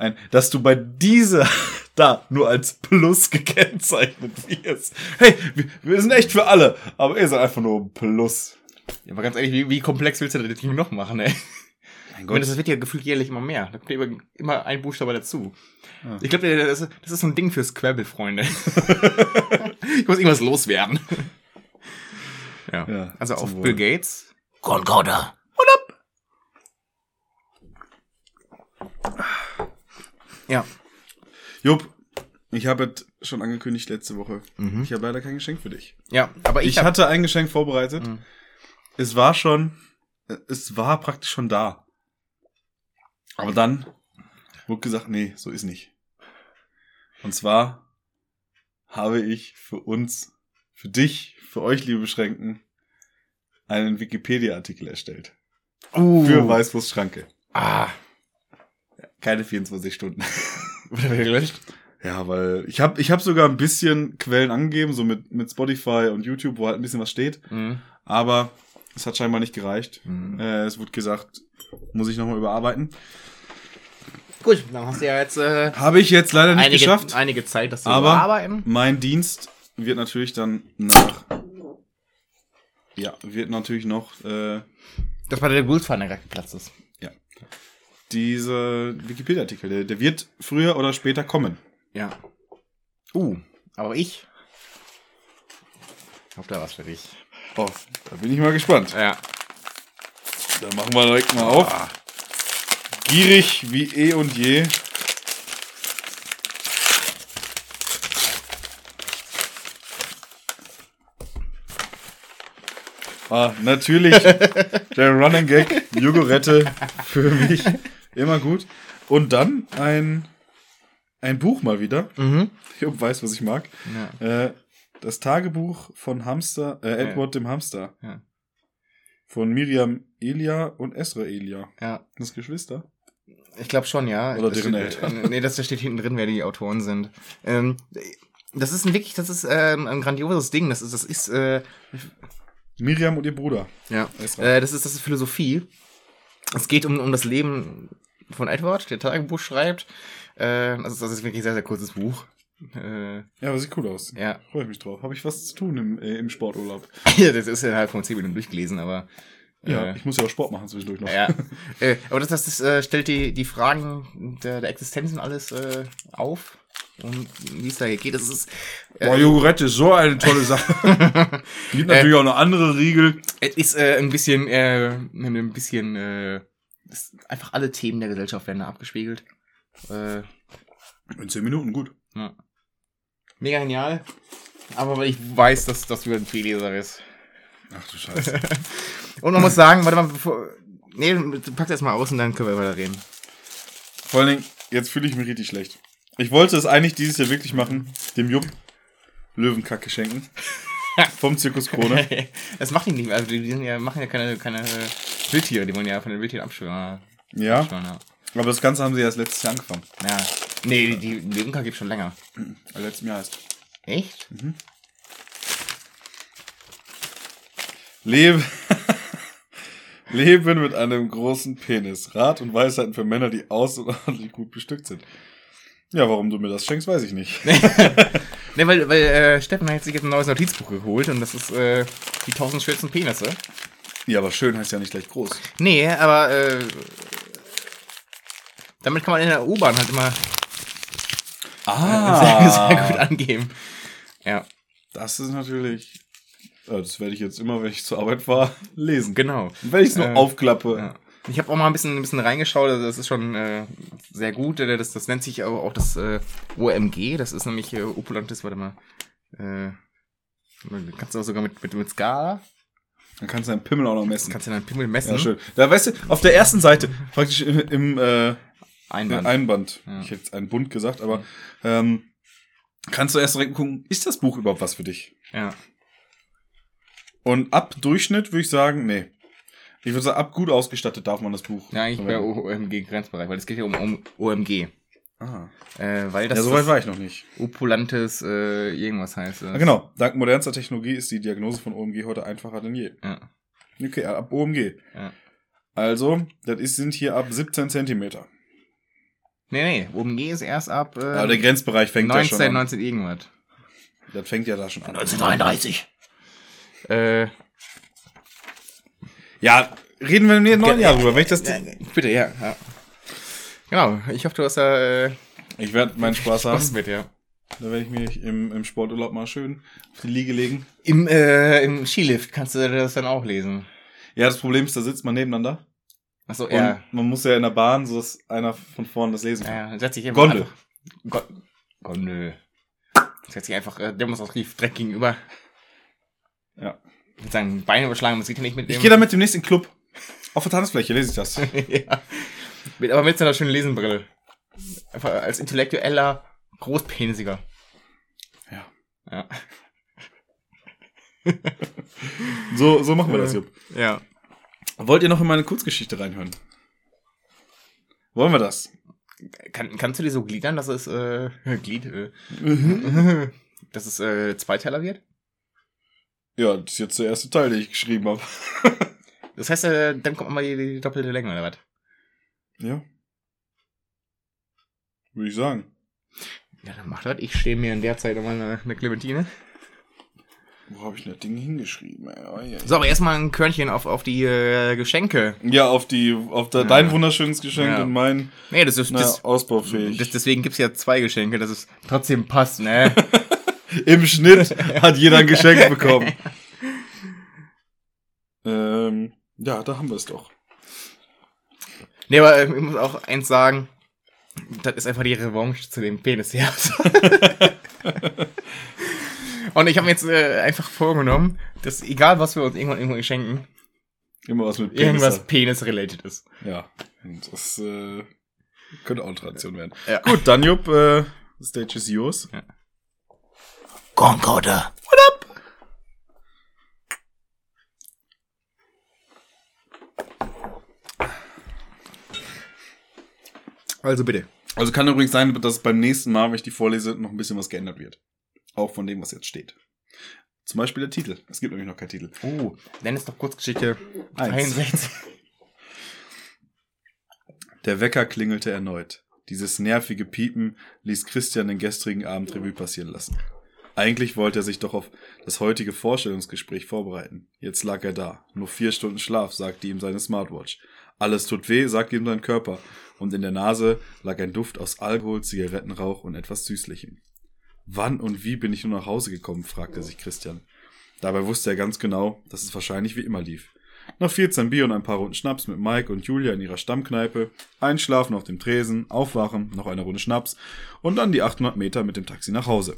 Ein, dass du bei dieser da nur als Plus gekennzeichnet wirst. Hey, wir, wir sind echt für alle, aber ihr seid einfach nur ein Plus. Ja, aber ganz ehrlich, wie, wie komplex willst du das Ding noch machen, ey? Mein Ich meine, das wird ja gefühlt jährlich immer mehr. Da kommt ja immer, immer ein Buchstabe dazu. Ja. Ich glaube, das, ist- das ist so ein Ding für Scrabble, Freunde. ich muss irgendwas loswerden. ja. Ja, also auf Wohl. Bill Gates. Concorder. Ja. Jupp, ich habe es schon angekündigt letzte Woche. Mhm. Ich habe leider kein Geschenk für dich. Ja, aber ich, Ich, hatte ein Geschenk vorbereitet. Mhm. Es war schon, es war praktisch schon da. Aber dann wurde gesagt, nee, so ist nicht. Und zwar habe ich für uns, für dich, für euch, liebe Beschränken, einen Wikipedia-Artikel erstellt. uh, Für Weißwurstschranke. Ah, Keine 24 Stunden. wurde wieder gelöscht? Ja, weil ich habe ich hab sogar ein bisschen Quellen angegeben, so mit, mit Spotify und YouTube, wo halt ein bisschen was steht. Mhm. Aber es hat scheinbar nicht gereicht. Mhm. Äh, es wurde gesagt, muss ich nochmal überarbeiten. Gut, dann hast du ja jetzt äh, Habe ich jetzt leider nicht einige, geschafft. einige Zeit, das zu Aber- bearbeiten. Mein Dienst wird natürlich dann nach. Ja, wird natürlich noch äh, Dass bei der Guldsfahne geplatzt ist. Diese Wikipedia-Artikel, der, der wird früher oder später kommen. Ja. Uh, aber ich hab da was für dich. Oh, da bin ich mal gespannt. Ja. Dann machen wir direkt mal auf. Gierig wie eh und je. Ah, natürlich der Running Gag, Jogurette für mich immer gut. Und dann ein, ein Buch mal wieder. Mhm. Ich weiß, was ich mag. Ja. Äh, das Tagebuch von Hamster, äh, Edward dem Hamster. Ja. Von Miriam Elia und Esra Elia. ja. Das Geschwister. Ich glaube schon, ja. Oder das deren steht, Eltern. Nee, das da steht hinten drin, wer die Autoren sind. Ähm, das ist ein wirklich, das ist ähm, ein grandioses Ding. Das ist, das ist, äh, Miriam und ihr Bruder. ja, äh, das ist, das ist Philosophie. Es geht um, um das Leben von Edward, der Tagebuch schreibt. Äh, also das ist wirklich ein sehr, sehr kurzes Buch. Äh, Ja, aber sieht cool aus. ja. Freue ich mich drauf. Habe ich was zu tun im, äh, im Sporturlaub. das ist innerhalb von 10 Minuten durchgelesen, aber. Ja, Äh, ich muss ja auch Sport machen zwischendurch noch. Ja, äh, aber das, das, das äh, stellt die, die Fragen der, der Existenz und alles auf. Und wie es da geht, das ist. Boah, Jogurette ist so eine tolle Sache. Gibt natürlich auch noch andere Riegel. Es ist äh, ein bisschen, äh, ein bisschen, äh, einfach alle Themen der Gesellschaft werden da abgespiegelt. Äh, In 10 Minuten, gut. ja. Mega genial. Aber weil ich weiß, dass das wieder ein Freeleser ist. Ach du Scheiße. Und man muss sagen, warte mal, bevor. Nee, packst erst mal aus und dann können wir weiter reden. Vor allen Dingen, jetzt fühle ich mich richtig schlecht. Ich wollte es eigentlich dieses Jahr wirklich machen, dem Jupp Löwenkacke schenken. Vom Zirkus Krone. das macht die nicht mehr. Also die, sind ja, machen ja keine, keine äh, Wildtiere, die wollen ja von den Wildtieren abschwören. Ja, Schon, ja. aber das Ganze haben sie erst letztes Jahr angefangen. ja. Nee, die, die Löwenka gibt schon länger. Letztes Jahr heißt. Echt? Lebe. Leben mit einem großen Penis. Rat und Weisheiten für Männer, die außerordentlich gut bestückt sind. Ja, warum du mir das schenkst, weiß ich nicht. Ne, weil, weil äh, Steffen hat sich jetzt ein neues Notizbuch geholt und das ist äh, die 1000 schönsten Penisse. Ja, aber schön heißt ja nicht gleich groß. Nee, aber äh, damit kann man in der U-Bahn halt immer sehr, sehr gut angeben. Ja, Das ist natürlich. Ja, das werde ich jetzt immer, wenn ich zur Arbeit fahre, lesen. genau. Wenn ich es nur Äh, aufklappe. Ja. Ich habe auch mal ein bisschen, ein bisschen reingeschaut, also das ist schon äh, sehr gut. Äh, Das, das nennt sich auch, auch das äh, OMG, das ist nämlich äh, Opulantes, warte mal. Äh, kannst du auch sogar mit, mit, mit Skala, Dann kannst du deinen Pimmel auch noch messen. kannst du deinen Pimmel messen. Ja, schön. Da weißt du, auf der ersten Seite, praktisch im, im äh, Einband. Einband, Ja. ich hätte jetzt einen Bund gesagt, aber ähm, kannst du erst direkt gucken, ist das Buch überhaupt was für dich? Ja. Und ab Durchschnitt würde ich sagen, nee. Ich würde sagen, ab gut ausgestattet darf man das Buch. Ja, eigentlich bei verwenden. OMG-Grenzbereich, weil es geht ja um, um OMG. Ah. Äh, weil das, Ja, soweit das war ich noch nicht. Opulantes äh, irgendwas heißt. Ja, genau. Dank modernster Technologie ist die Diagnose von OMG heute einfacher denn je. Ja. Okay, ab OMG. Ja. Also, das ist, sind hier ab 17 Zentimeter. Nee, nee, OMG ist erst ab äh, Aber der Grenzbereich fängt 19, ja schon an. 19 irgendwas. Das fängt ja da schon an. 1933. Äh, Ja, reden wir im neuen Jahr drüber. Wenn ich, das bitte, ja, ja. Genau, ich hoffe, du hast da äh, ich werde meinen Spaß haben. Spaß mit, ja. Da werde ich mich im, im Sporturlaub mal schön auf die Liege legen. Im, äh, Im Skilift kannst du das dann auch lesen. Ja, das Problem ist, da sitzt man nebeneinander. Achso, ja. man muss ja in der Bahn, so dass einer von vorne das lesen kann. Ja, setz dich einfach Gondel. Go Gondel. Setz dich einfach äh, demonstrativ direkt gegenüber. Ja. Mit seinen Beinen überschlagen, das geht ja nicht mit Ich dem. gehe damit demnächst in den Club. Auf der Tanzfläche lese ich das. ja. Mit, aber mit so einer schönen Lesenbrille. Einfach als intellektueller Großpenisiger. Ja. Ja. So, so machen wir das, Jupp. Ja. Wollt ihr noch in meine Kurzgeschichte reinhören? Wollen wir das? Kann, kannst du dir so gliedern, dass es, äh, Glied, äh, dass es, äh, Zweiteiler wird? Ja, das ist jetzt der erste Teil, den ich geschrieben habe. Das heißt, äh, dann kommt mal die, die doppelte Länge, oder was? Ja. Würde ich sagen. Ja, dann mach das. Ich stehe mir in der Zeit nochmal eine, eine Clementine. Wo habe ich denn das Ding hingeschrieben? Ey? Oh, ja, So, aber erstmal ein Körnchen auf, auf die äh, Geschenke. ja, auf die, auf der, Ja. dein wunderschönes Geschenk Ja. und mein, Nee, das ist, na, das, ausbaufähig. das, deswegen gibt's ja zwei Geschenke, dass es trotzdem passt, ne? Im Schnitt hat jeder ein Geschenk bekommen. ähm, ja, da haben wir es doch. nee, aber äh, ich muss auch eins sagen. Das ist einfach die Revanche zu dem Penisherz. Und ich habe mir jetzt äh, einfach vorgenommen, dass egal was wir uns irgendwann irgendwo schenken, Immer was mit irgendwas hat. Penis-related ist. Ja, und das äh, könnte auch eine Tradition werden. Ja. Gut, dann Jupp, äh, Stage is yours. Concorder. Also bitte. Also kann übrigens sein, dass beim nächsten Mal, wenn ich die vorlese, noch ein bisschen was geändert wird. Auch von dem, was jetzt steht. Zum Beispiel der Titel. Es gibt nämlich noch keinen Titel. Oh, dann ist doch Kurzgeschichte Eins. 63. Der Wecker klingelte erneut. Dieses nervige Piepen ließ Christian den gestrigen Abend Revue passieren lassen. Eigentlich wollte er sich doch auf das heutige Vorstellungsgespräch vorbereiten. Jetzt lag er da. Nur vier Stunden Schlaf, sagte ihm seine Smartwatch. Alles tut weh, sagte ihm sein Körper. Und in der Nase lag ein Duft aus Alkohol, Zigarettenrauch und etwas Süßlichem. Wann und wie bin ich nur nach Hause gekommen, fragte sich Christian. Dabei wusste er ganz genau, dass es wahrscheinlich wie immer lief. Nach 14 Bier und ein paar Runden Schnaps mit Mike und Julia in ihrer Stammkneipe, einschlafen auf dem Tresen, aufwachen, noch eine Runde Schnaps und dann die 800 Meter mit dem Taxi nach Hause.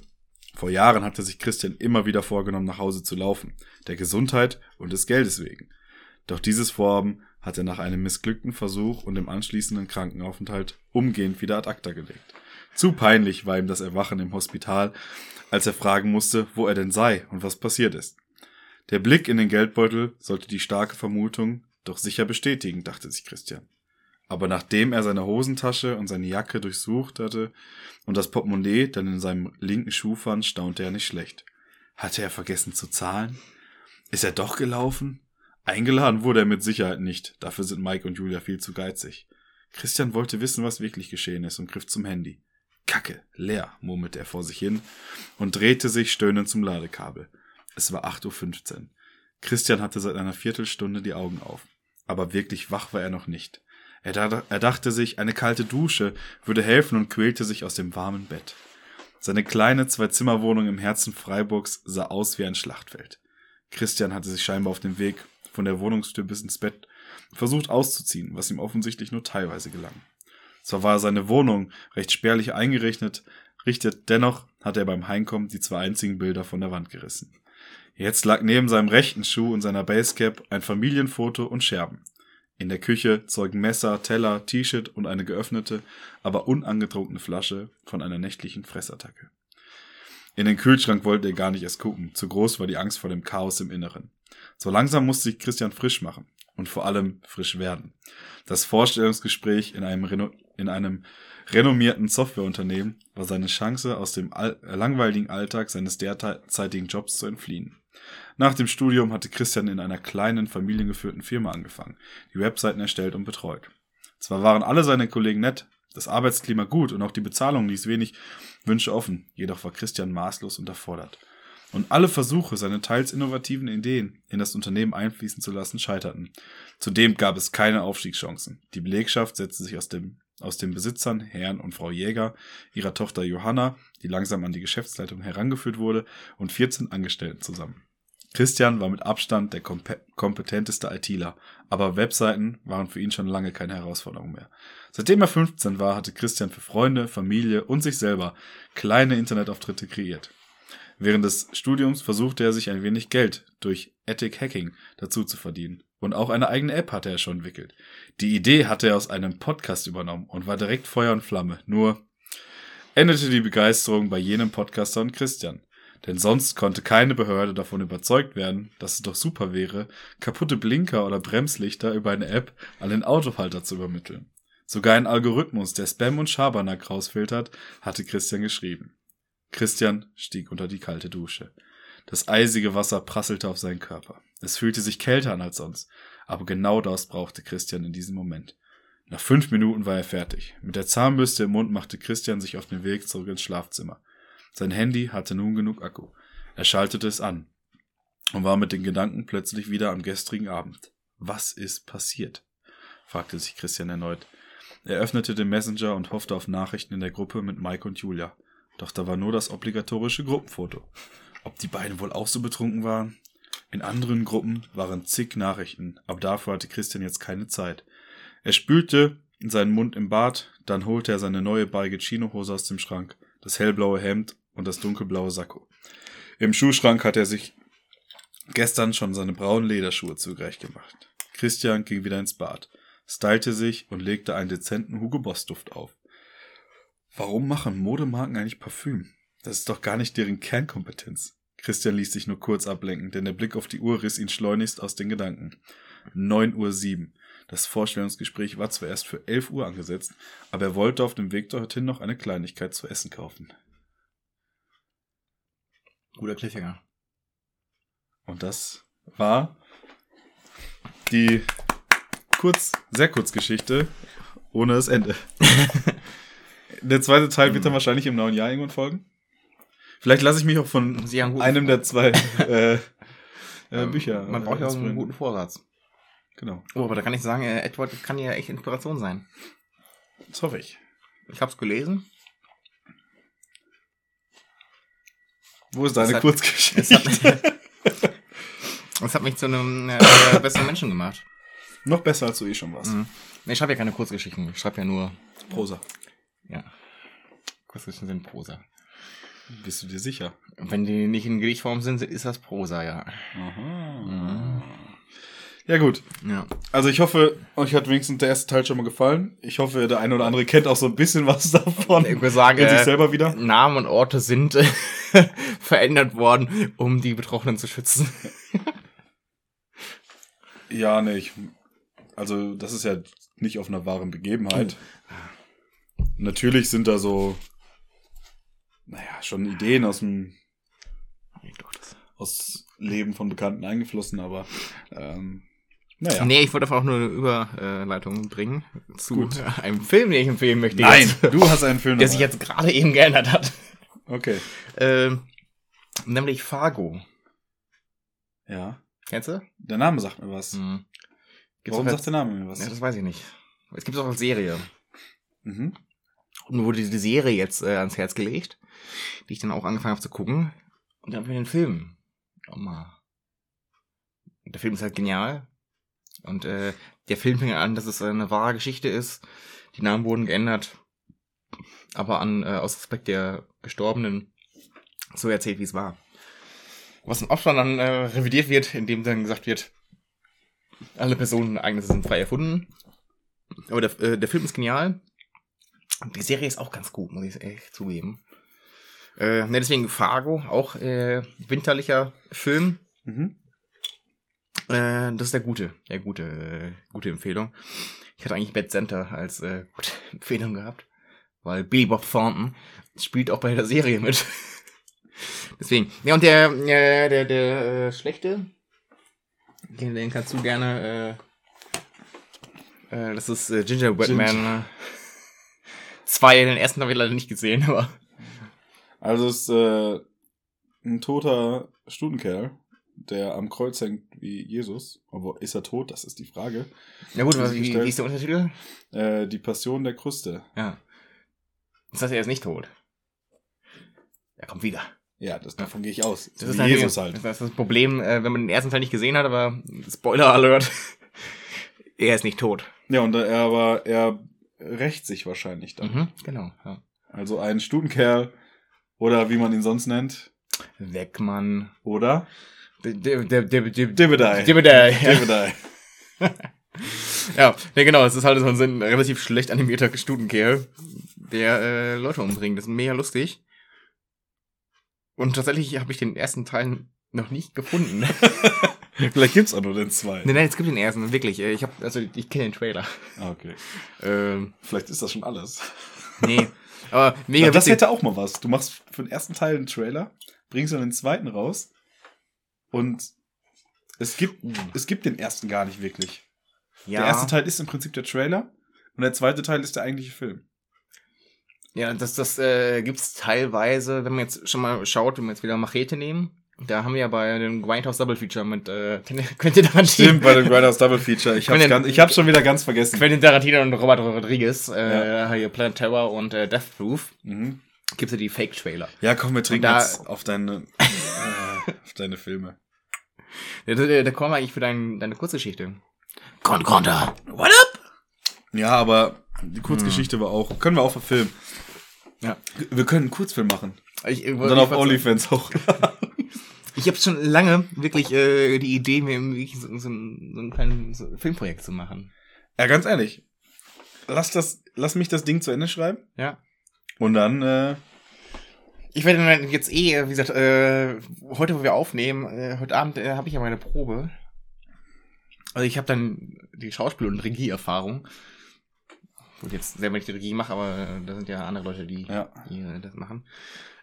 Vor Jahren hatte sich Christian immer wieder vorgenommen, nach Hause zu laufen, der Gesundheit und des Geldes wegen. Doch dieses Vorhaben hat er nach einem missglückten Versuch und dem anschließenden Krankenaufenthalt umgehend wieder ad acta gelegt. Zu peinlich war ihm das Erwachen im Hospital, als er fragen musste, wo er denn sei und was passiert ist. Der Blick in den Geldbeutel sollte die starke Vermutung doch sicher bestätigen, dachte sich Christian. Aber nachdem er seine Hosentasche und seine Jacke durchsucht hatte und das Portemonnaie dann in seinem linken Schuh fand, staunte er nicht schlecht. Hatte er vergessen zu zahlen? Ist er doch gelaufen? Eingeladen wurde er mit Sicherheit nicht, dafür sind Mike und Julia viel zu geizig. Christian wollte wissen, was wirklich geschehen ist und griff zum Handy. Kacke, leer, murmelte er vor sich hin und drehte sich stöhnend zum Ladekabel. Es war 8.15 Uhr. Christian hatte seit einer Viertelstunde die Augen auf. Aber wirklich wach war er noch nicht. Er, da, dachte sich, eine kalte Dusche würde helfen und quälte sich aus dem warmen Bett. Seine kleine Zwei-Zimmer-Wohnung im Herzen Freiburgs sah aus wie ein Schlachtfeld. Christian hatte sich scheinbar auf dem Weg von der Wohnungstür bis ins Bett versucht auszuziehen, was ihm offensichtlich nur teilweise gelang. Zwar war seine Wohnung recht spärlich eingerichtet, richtet dennoch hatte er beim Heimkommen die zwei einzigen Bilder von der Wand gerissen. Jetzt lag neben seinem rechten Schuh und seiner Basecap ein Familienfoto und Scherben. In der Küche zeugen Messer, Teller, T-Shirt und eine geöffnete, aber unangetrunkene Flasche von einer nächtlichen Fressattacke. In den Kühlschrank wollte er gar nicht erst gucken, zu groß war die Angst vor dem Chaos im Inneren. So langsam musste sich Christian frisch machen und vor allem frisch werden. Das Vorstellungsgespräch in einem, Reno in einem renommierten Softwareunternehmen war seine Chance, aus dem langweiligen Alltag seines derzeitigen Jobs zu entfliehen. Nach dem Studium hatte Christian in einer kleinen, familiengeführten Firma angefangen, die Webseiten erstellt und betreut. Zwar waren alle seine Kollegen nett, das Arbeitsklima gut und auch die Bezahlung ließ wenig Wünsche offen, jedoch war Christian maßlos unterfordert. Und alle Versuche, seine teils innovativen Ideen in das Unternehmen einfließen zu lassen, scheiterten. Zudem gab es keine Aufstiegschancen. Die Belegschaft setzte sich aus dem aus den Besitzern, Herrn und Frau Jäger, ihrer Tochter Johanna, die langsam an die Geschäftsleitung herangeführt wurde, und 14 Angestellten zusammen. Christian war mit Abstand der kompe- kompetenteste ITler, aber Webseiten waren für ihn schon lange keine Herausforderung mehr. Seitdem er 15 war, hatte Christian für Freunde, Familie und sich selber kleine Internetauftritte kreiert. Während des Studiums versuchte er sich ein wenig Geld durch Ethic Hacking dazu zu verdienen. Und auch eine eigene App hatte er schon entwickelt. Die Idee hatte er aus einem Podcast übernommen und war direkt Feuer und Flamme. Nur endete die Begeisterung bei jenem Podcaster und Christian. Denn sonst konnte keine Behörde davon überzeugt werden, dass es doch super wäre, kaputte Blinker oder Bremslichter über eine App an den Autohalter zu übermitteln. Sogar ein Algorithmus, der Spam und Schabernack rausfiltert, hatte Christian geschrieben. Christian stieg unter die kalte Dusche. Das eisige Wasser prasselte auf seinen Körper. Es fühlte sich kälter an als sonst, aber genau das brauchte Christian in diesem Moment. Nach fünf Minuten war er fertig. Mit der Zahnbürste im Mund machte Christian sich auf den Weg zurück ins Schlafzimmer. Sein Handy hatte nun genug Akku. Er schaltete es an und war mit den Gedanken plötzlich wieder am gestrigen Abend. Was ist passiert? fragte sich Christian erneut. Er öffnete den Messenger und hoffte auf Nachrichten in der Gruppe mit Mike und Julia. Doch da war nur das obligatorische Gruppenfoto. Ob die beiden wohl auch so betrunken waren? In anderen Gruppen waren zig Nachrichten, aber dafür hatte Christian jetzt keine Zeit. Er spülte in seinen Mund im Bad, dann holte er seine neue beige Chinohose aus dem Schrank, das hellblaue Hemd und das dunkelblaue Sakko. Im Schuhschrank hatte er sich gestern schon seine braunen Lederschuhe zurechtgemacht. Christian ging wieder ins Bad, stylte sich und legte einen dezenten Hugo Boss Duft auf. Warum machen Modemarken eigentlich Parfüm? Das ist doch gar nicht deren Kernkompetenz. Christian ließ sich nur kurz ablenken, denn der Blick auf die Uhr riss ihn schleunigst aus den Gedanken. 9 Uhr sieben. Das Vorstellungsgespräch war zwar erst für 11 Uhr angesetzt, aber er wollte auf dem Weg dorthin noch eine Kleinigkeit zu essen kaufen. Guter Cliffhanger. Und das war die kurz, sehr kurz Geschichte ohne das Ende. der zweite Teil wird dann wahrscheinlich im neuen Jahr irgendwann folgen. Vielleicht lasse ich mich auch von einem der zwei äh, äh, Ähm, Bücher. Man äh, braucht ja auch einen guten Vorsatz. Genau. Oh, aber da kann ich sagen, äh, Edward kann ja echt Inspiration sein. Das hoffe ich. Ich hab's gelesen. Wo ist deine hat- Kurzgeschichte? Es hat, es hat mich zu einem äh, besseren Menschen gemacht. Noch besser, als du eh schon warst. Mhm. Ich schreibe ja keine Kurzgeschichten. Ich schreibe ja nur, Prosa. ja. Kurzgeschichten sind Prosa. Bist du dir sicher? Wenn die nicht in Gedichtform sind, ist das Prosa, ja. Aha. Ja, gut. Ja. Also ich hoffe, euch hat wenigstens der erste Teil schon mal gefallen. Ich hoffe, der eine oder andere kennt auch so ein bisschen was davon. Ich würde sagen, In sich selber wieder. Namen und Orte sind verändert worden, um die Betroffenen zu schützen. Ja, nee, ich, also das ist ja nicht auf einer wahren Begebenheit. Natürlich sind da so, naja, schon Ideen aus dem aus Leben von Bekannten eingeflossen, aber ähm, naja. Nee, ich wollte einfach auch nur eine Überleitung bringen zu Gut. einem Film, den ich empfehlen möchte. Nein, jetzt, du hast einen Film der sich dabei. jetzt gerade eben geändert hat. Okay. Ähm, nämlich Fargo. Ja. Kennst du? Der Name sagt mir was. Hm. Gibt's Warum sagt der Name mir was? ja, das weiß ich nicht. Es gibt es auch als Serie. mhm. Und mir wurde diese Serie jetzt äh, ans Herz gelegt, die ich dann auch angefangen habe zu gucken. Und dann habe ich mir den Film auch mal. Der Film ist halt genial. Und äh, der Film fing an, dass es eine wahre Geschichte ist. Die Namen wurden geändert. Aber an, äh, aus Respekt der Gestorbenen so erzählt, wie es war. Was dann oft dann äh, revidiert wird, indem dann gesagt wird, alle Personenereignisse sind frei erfunden. Aber der, äh, der Film ist genial. Die Serie ist auch ganz gut, muss ich echt zugeben. Äh, ne, deswegen Fargo, auch äh, winterlicher Film. Mhm. Äh, das ist der gute, der gute, äh, gute Empfehlung. Ich hatte eigentlich Bad Center als äh, gute Empfehlung gehabt, weil Billy Bob Thornton spielt auch bei der Serie mit. Deswegen. Ja, und der, äh, der, der äh, schlechte, den, den kannst du gerne, äh, äh, das ist äh, Ginger. Man. Äh, zwei, den ersten habe ich leider nicht gesehen, aber. Also es ist äh, ein toter Stutenkerl, der am Kreuz hängt wie Jesus. Aber ist er tot? Das ist die Frage. Ja gut, was, wie, wie ist der Untertitel? Äh, die Passion der Kruste. Ja. Das heißt, er ist nicht tot. Er kommt wieder. Ja, das, davon gehe ich aus. Das So ist wie halt Jesus das, halt. Das ist das Problem, äh, wenn man den ersten Teil nicht gesehen hat, aber Spoiler Alert. er ist nicht tot. Ja, und er aber er rächt sich wahrscheinlich dann. Mhm, genau. Ja. Also ein Stutenkerl oder wie man ihn sonst nennt. Wegmann. Oder? Der, der, der, der, der, Dibedei. Dibedei. Dibedei. ja, nee, genau. Es ist halt so ein relativ schlecht animierter Stutenkerl, der äh, Leute umbringt. Das ist mega lustig. Und tatsächlich habe ich den ersten Teil noch nicht gefunden. Vielleicht gibt's auch nur den zwei. nein, nein, es gibt den ersten, wirklich. Äh, Ich habe, also ich kenne den Trailer. Ah, okay. Ähm, Vielleicht ist das schon alles. nee. Aber mega Ja, das witzig. hätte auch mal was. Du machst für den ersten Teil einen Trailer, bringst dann den zweiten raus und es gibt, es gibt den ersten gar nicht wirklich. Ja. Der erste Teil ist im Prinzip der Trailer und der zweite Teil ist der eigentliche Film. Ja, das, das äh, gibt's teilweise, wenn man jetzt schon mal schaut, wenn wir jetzt wieder Machete nehmen. Da haben wir ja bei dem Grindhouse Double Feature mit äh, Quentin Tarantino, Stimmt, bei dem Grindhouse Double Feature. Ich hab's, ganz, ich hab's schon wieder ganz vergessen. Quentin Tarantino und Robert Rodriguez, äh, hier Planet Terror und äh, Death Proof, Mhm. gibt's ja die Fake-Trailer. Ja, komm, wir trinken jetzt auf deine, äh, auf deine Filme. Da, da, da kommen wir eigentlich für dein, deine Kurzgeschichte. Con Contra. What up? Ja, aber die Kurzgeschichte war auch, können wir auch verfilmen. Ja. Wir können einen Kurzfilm machen. Ich, ich, Und dann auf ich, OnlyFans auch. ich habe schon lange wirklich äh, die Idee, mir irgendwie so, so, ein- so ein kleines so Filmprojekt zu machen. Ja, ganz ehrlich. Lass das, lass mich das Ding zu Ende schreiben. Ja. Und dann, äh, Ich werde jetzt eh, wie gesagt, äh, heute, wo wir aufnehmen, äh, heute Abend äh, habe ich ja meine Probe. Also ich habe dann die Schauspiel- und Regieerfahrung. Ich jetzt selber nicht die Regie mache, aber äh, da sind ja andere Leute, die, ja. die äh, das machen.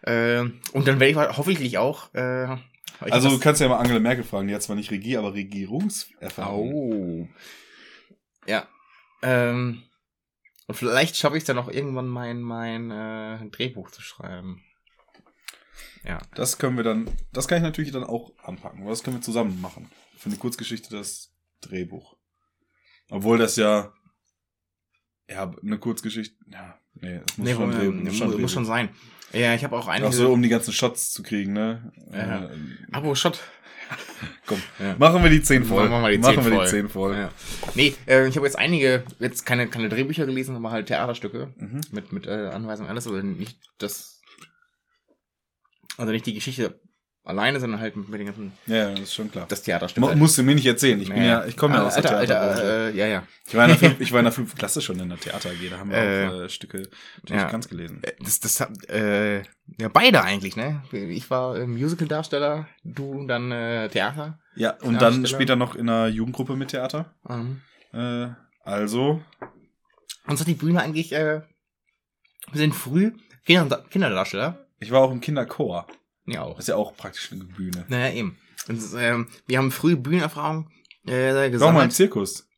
Äh, und dann werde ich hoffentlich auch. Äh, Also, du kannst ja mal Angela Merkel fragen. Die hat zwar nicht Regie, aber Regierungserfahrung. Oh. Ja. Ähm, und vielleicht schaffe ich es dann auch irgendwann mein, mein äh, Drehbuch zu schreiben. Ja. Das können wir dann, das kann ich natürlich dann auch anpacken. Aber das können wir zusammen machen. Für eine Kurzgeschichte das Drehbuch. Obwohl das ja, ja, eine Kurzgeschichte, ja, nee, das muss Nee, schon, muss, Dreh- muss, Drehbuch. muss schon sein. Ja, ich habe auch einige. Auch so, um die ganzen Shots zu kriegen, ne? Ja. Äh, Abo Shot. komm, Ja. machen wir die 10 voll. Machen wir die machen 10 wir voll. die 10 voll. Ja. Nee, äh, ich habe jetzt einige, jetzt keine, keine Drehbücher gelesen, aber halt Theaterstücke Mhm. mit, mit äh, Anweisungen alles, aber nicht das. Also nicht die Geschichte alleine, sondern halt mit, den ganzen. Ja, das ist schon klar. Das Theaterstück. Mu- Musst du mir nicht erzählen. Ich bin ja, ich komme ja aus der Alter, Alter, äh, ja, ja. Ich war in der fünf, ich war in der fünften Klasse schon in der Theater AG, da haben wir Äh, auch äh, Stücke natürlich ja. ganz gelesen. Äh, Das, das hat, äh, ja, beide eigentlich, ne? Ich war äh, Musical-Darsteller, du dann äh, Theater. Ja, und dann später noch in einer Jugendgruppe mit Theater. Ähm, Äh, also, uns hat die Bühne eigentlich, äh, wir sind früh Kinder, Kinderdarsteller. ich war auch im Kinderchor. Ja, auch. Das ist ja auch praktisch eine Bühne. Naja, eben. Und, ähm, wir haben früh Bühnenerfahrung äh, auch mal im gesammelt. Zirkus.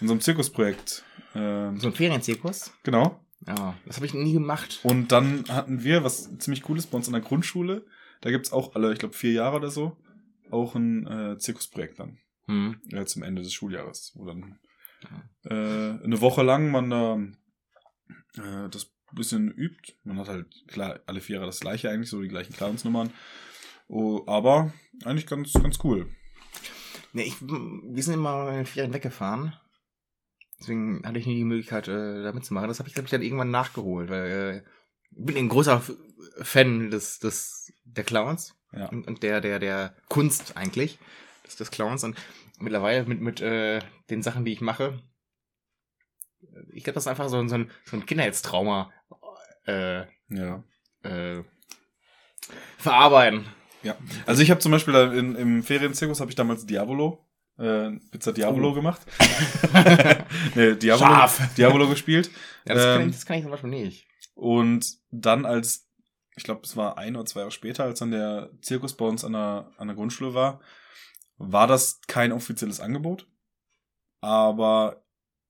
In so einem Zirkusprojekt. Ähm, So ein Ferienzirkus. genau. Ja, das habe ich nie gemacht. Und dann hatten wir, was ziemlich cool ist, bei uns in der Grundschule, da gibt's auch alle, ich glaube, vier Jahre oder so, auch ein äh, Zirkusprojekt dann. Hm. Ja, zum Ende des Schuljahres, wo dann äh, eine Woche lang man da äh, das bisschen übt. Man hat halt, klar, alle vier Jahre das gleiche eigentlich, so die gleichen Clownsnummern. Oh, aber eigentlich ganz, ganz cool. Nee, ich, wir sind immer in den Ferien weggefahren. Deswegen hatte ich nie die Möglichkeit, äh, da mitzumachen. Das habe ich, glaube ich, dann irgendwann nachgeholt, weil äh, ich bin ein großer Fan des, des der Clowns Ja. und, und der, der, der Kunst eigentlich, des, des Clowns. Und mittlerweile mit, mit äh, den Sachen, die ich mache, ich glaube, das ist einfach ein- so ein, so ein Kindheitstrauma äh, Ja. äh, verarbeiten. Ja. Also ich habe zum Beispiel in, im Ferienzirkus habe ich damals Diavolo, äh, Pizza Diavolo Oh. gemacht. nee, Diavolo, Scharf. Diavolo gespielt. Ja, das, kann Ähm, ich, das kann ich zum Beispiel nicht. Und dann als ich glaube, es war ein oder zwei Jahre später, als dann der Zirkus bei uns an der, an der Grundschule war, war das kein offizielles Angebot. Aber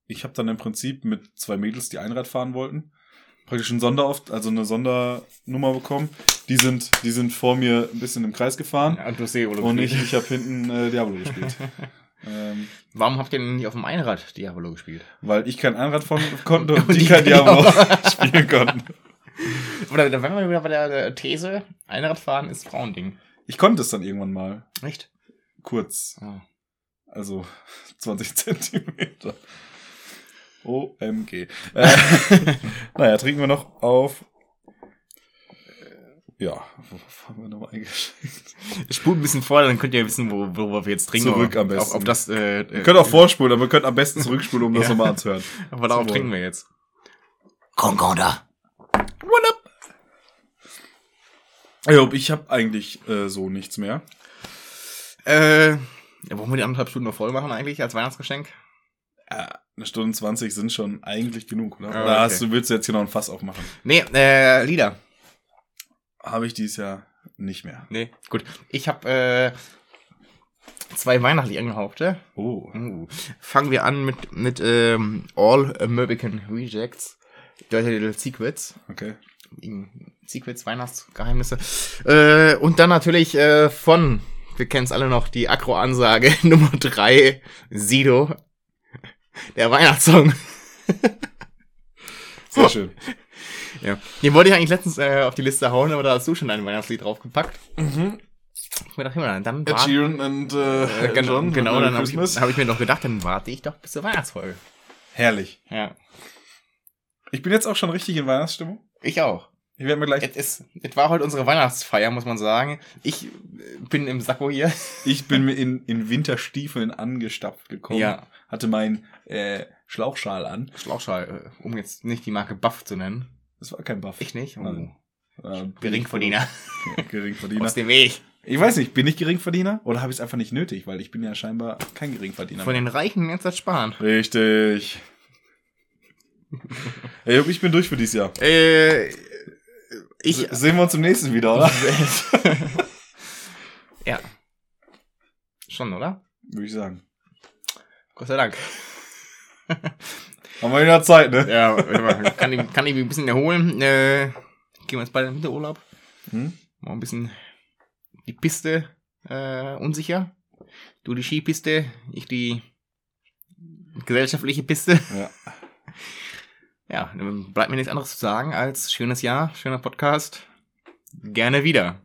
ich habe dann im Prinzip mit zwei Mädels, die Einrad fahren wollten, praktisch ein Sonderauf, also eine Sondernummer bekommen. Die sind, die sind vor mir ein bisschen im Kreis gefahren. Ja, See, Ole. Und ich, ich habe hinten äh, Diablo gespielt. ähm, Warum habt ihr denn nicht auf dem Einrad Diabolo gespielt? weil ich kein Einrad fahren konnte und Und die die kein Diablo. Diablo spielen konnten. Oder da wären wir wieder bei der, These, Einradfahren ist Frauending. Ich konnte es dann irgendwann mal. Nicht? Kurz. Oh. Also 20 Zentimeter. OMG. Äh, naja, trinken wir noch auf. Äh, Ja, wo haben wir nochmal eingeschickt? Spult ein bisschen vor, dann könnt ihr wissen, wo, worüber wir jetzt trinken. Zurück Aber am besten. Auf, auf das, äh, Wir können auch vorspulen, aber wir können am besten zurückspulen, um das Ja. nochmal anzuhören. aber darauf trinken wir jetzt. Concorda. Ja, ich habe eigentlich äh, so nichts mehr. Äh, ja, wollen wir die anderthalb Stunden noch voll machen eigentlich als Weihnachtsgeschenk? Ja, eine Stunde 20 sind schon eigentlich genug, oder? Ah, Oder okay. hast du, willst du jetzt hier noch ein Fass aufmachen? Nee, äh, Lieder. Habe ich dieses Jahr nicht mehr. Nee, gut. Ich habe äh, zwei weihnachtlich angehauchte. Oh. Uh. Fangen wir an mit, mit ähm, All American Rejects. Dirty Little Secrets. Okay. Secrets, Weihnachtsgeheimnisse. Äh, und dann natürlich äh, von, wir kennen es alle noch, die Akro-Ansage Nummer drei Sido. Der Weihnachtssong. Sehr schön. Ja. Den wollte ich eigentlich letztens äh, auf die Liste hauen, aber da hast du schon ein Weihnachtslied draufgepackt. Mhm. Ich mir dachte, immer, dann war, Sheeran und äh, äh, genau, John. genau dann habe ich, hab ich mir doch gedacht, dann warte ich doch bis zur Weihnachtsfolge. Herrlich. Ja. Ich bin jetzt auch schon richtig in Weihnachtsstimmung. Ich auch. Ich werde mir gleich. Es, es, es war heute unsere Weihnachtsfeier, muss man sagen. Ich äh, bin im Sakko hier. Ich bin mir in, in Winterstiefeln angestapft gekommen. Ja. Hatte meinen äh, Schlauchschal an. Schlauchschal, äh, um jetzt nicht die Marke Buff zu nennen. Das war kein Buff. Ich nicht. Oh. Nein. Äh, Geringverdiener. Geringverdiener. Aus dem Weg. Ich weiß nicht, bin ich Geringverdiener oder habe ich es einfach nicht nötig, weil ich bin ja scheinbar kein Geringverdiener. Von mehr. den Reichen jetzt das sparen. Richtig. Ey, ich bin durch für dieses Jahr. Äh, ich. Se- Sehen wir uns im nächsten wieder, oder? ja. Schon, oder? Würde ich sagen. Gott sei Dank. Haben wir wieder Zeit, ne? Ja, kann ich, kann ich mich ein bisschen erholen. Äh, gehen wir jetzt bald in den Winterurlaub. Hm? Mal ein bisschen die Piste äh, unsicher. Du die Skipiste, ich die gesellschaftliche Piste. Ja. Ja, dann bleibt mir nichts anderes zu sagen als schönes Jahr, schöner Podcast. Gerne wieder.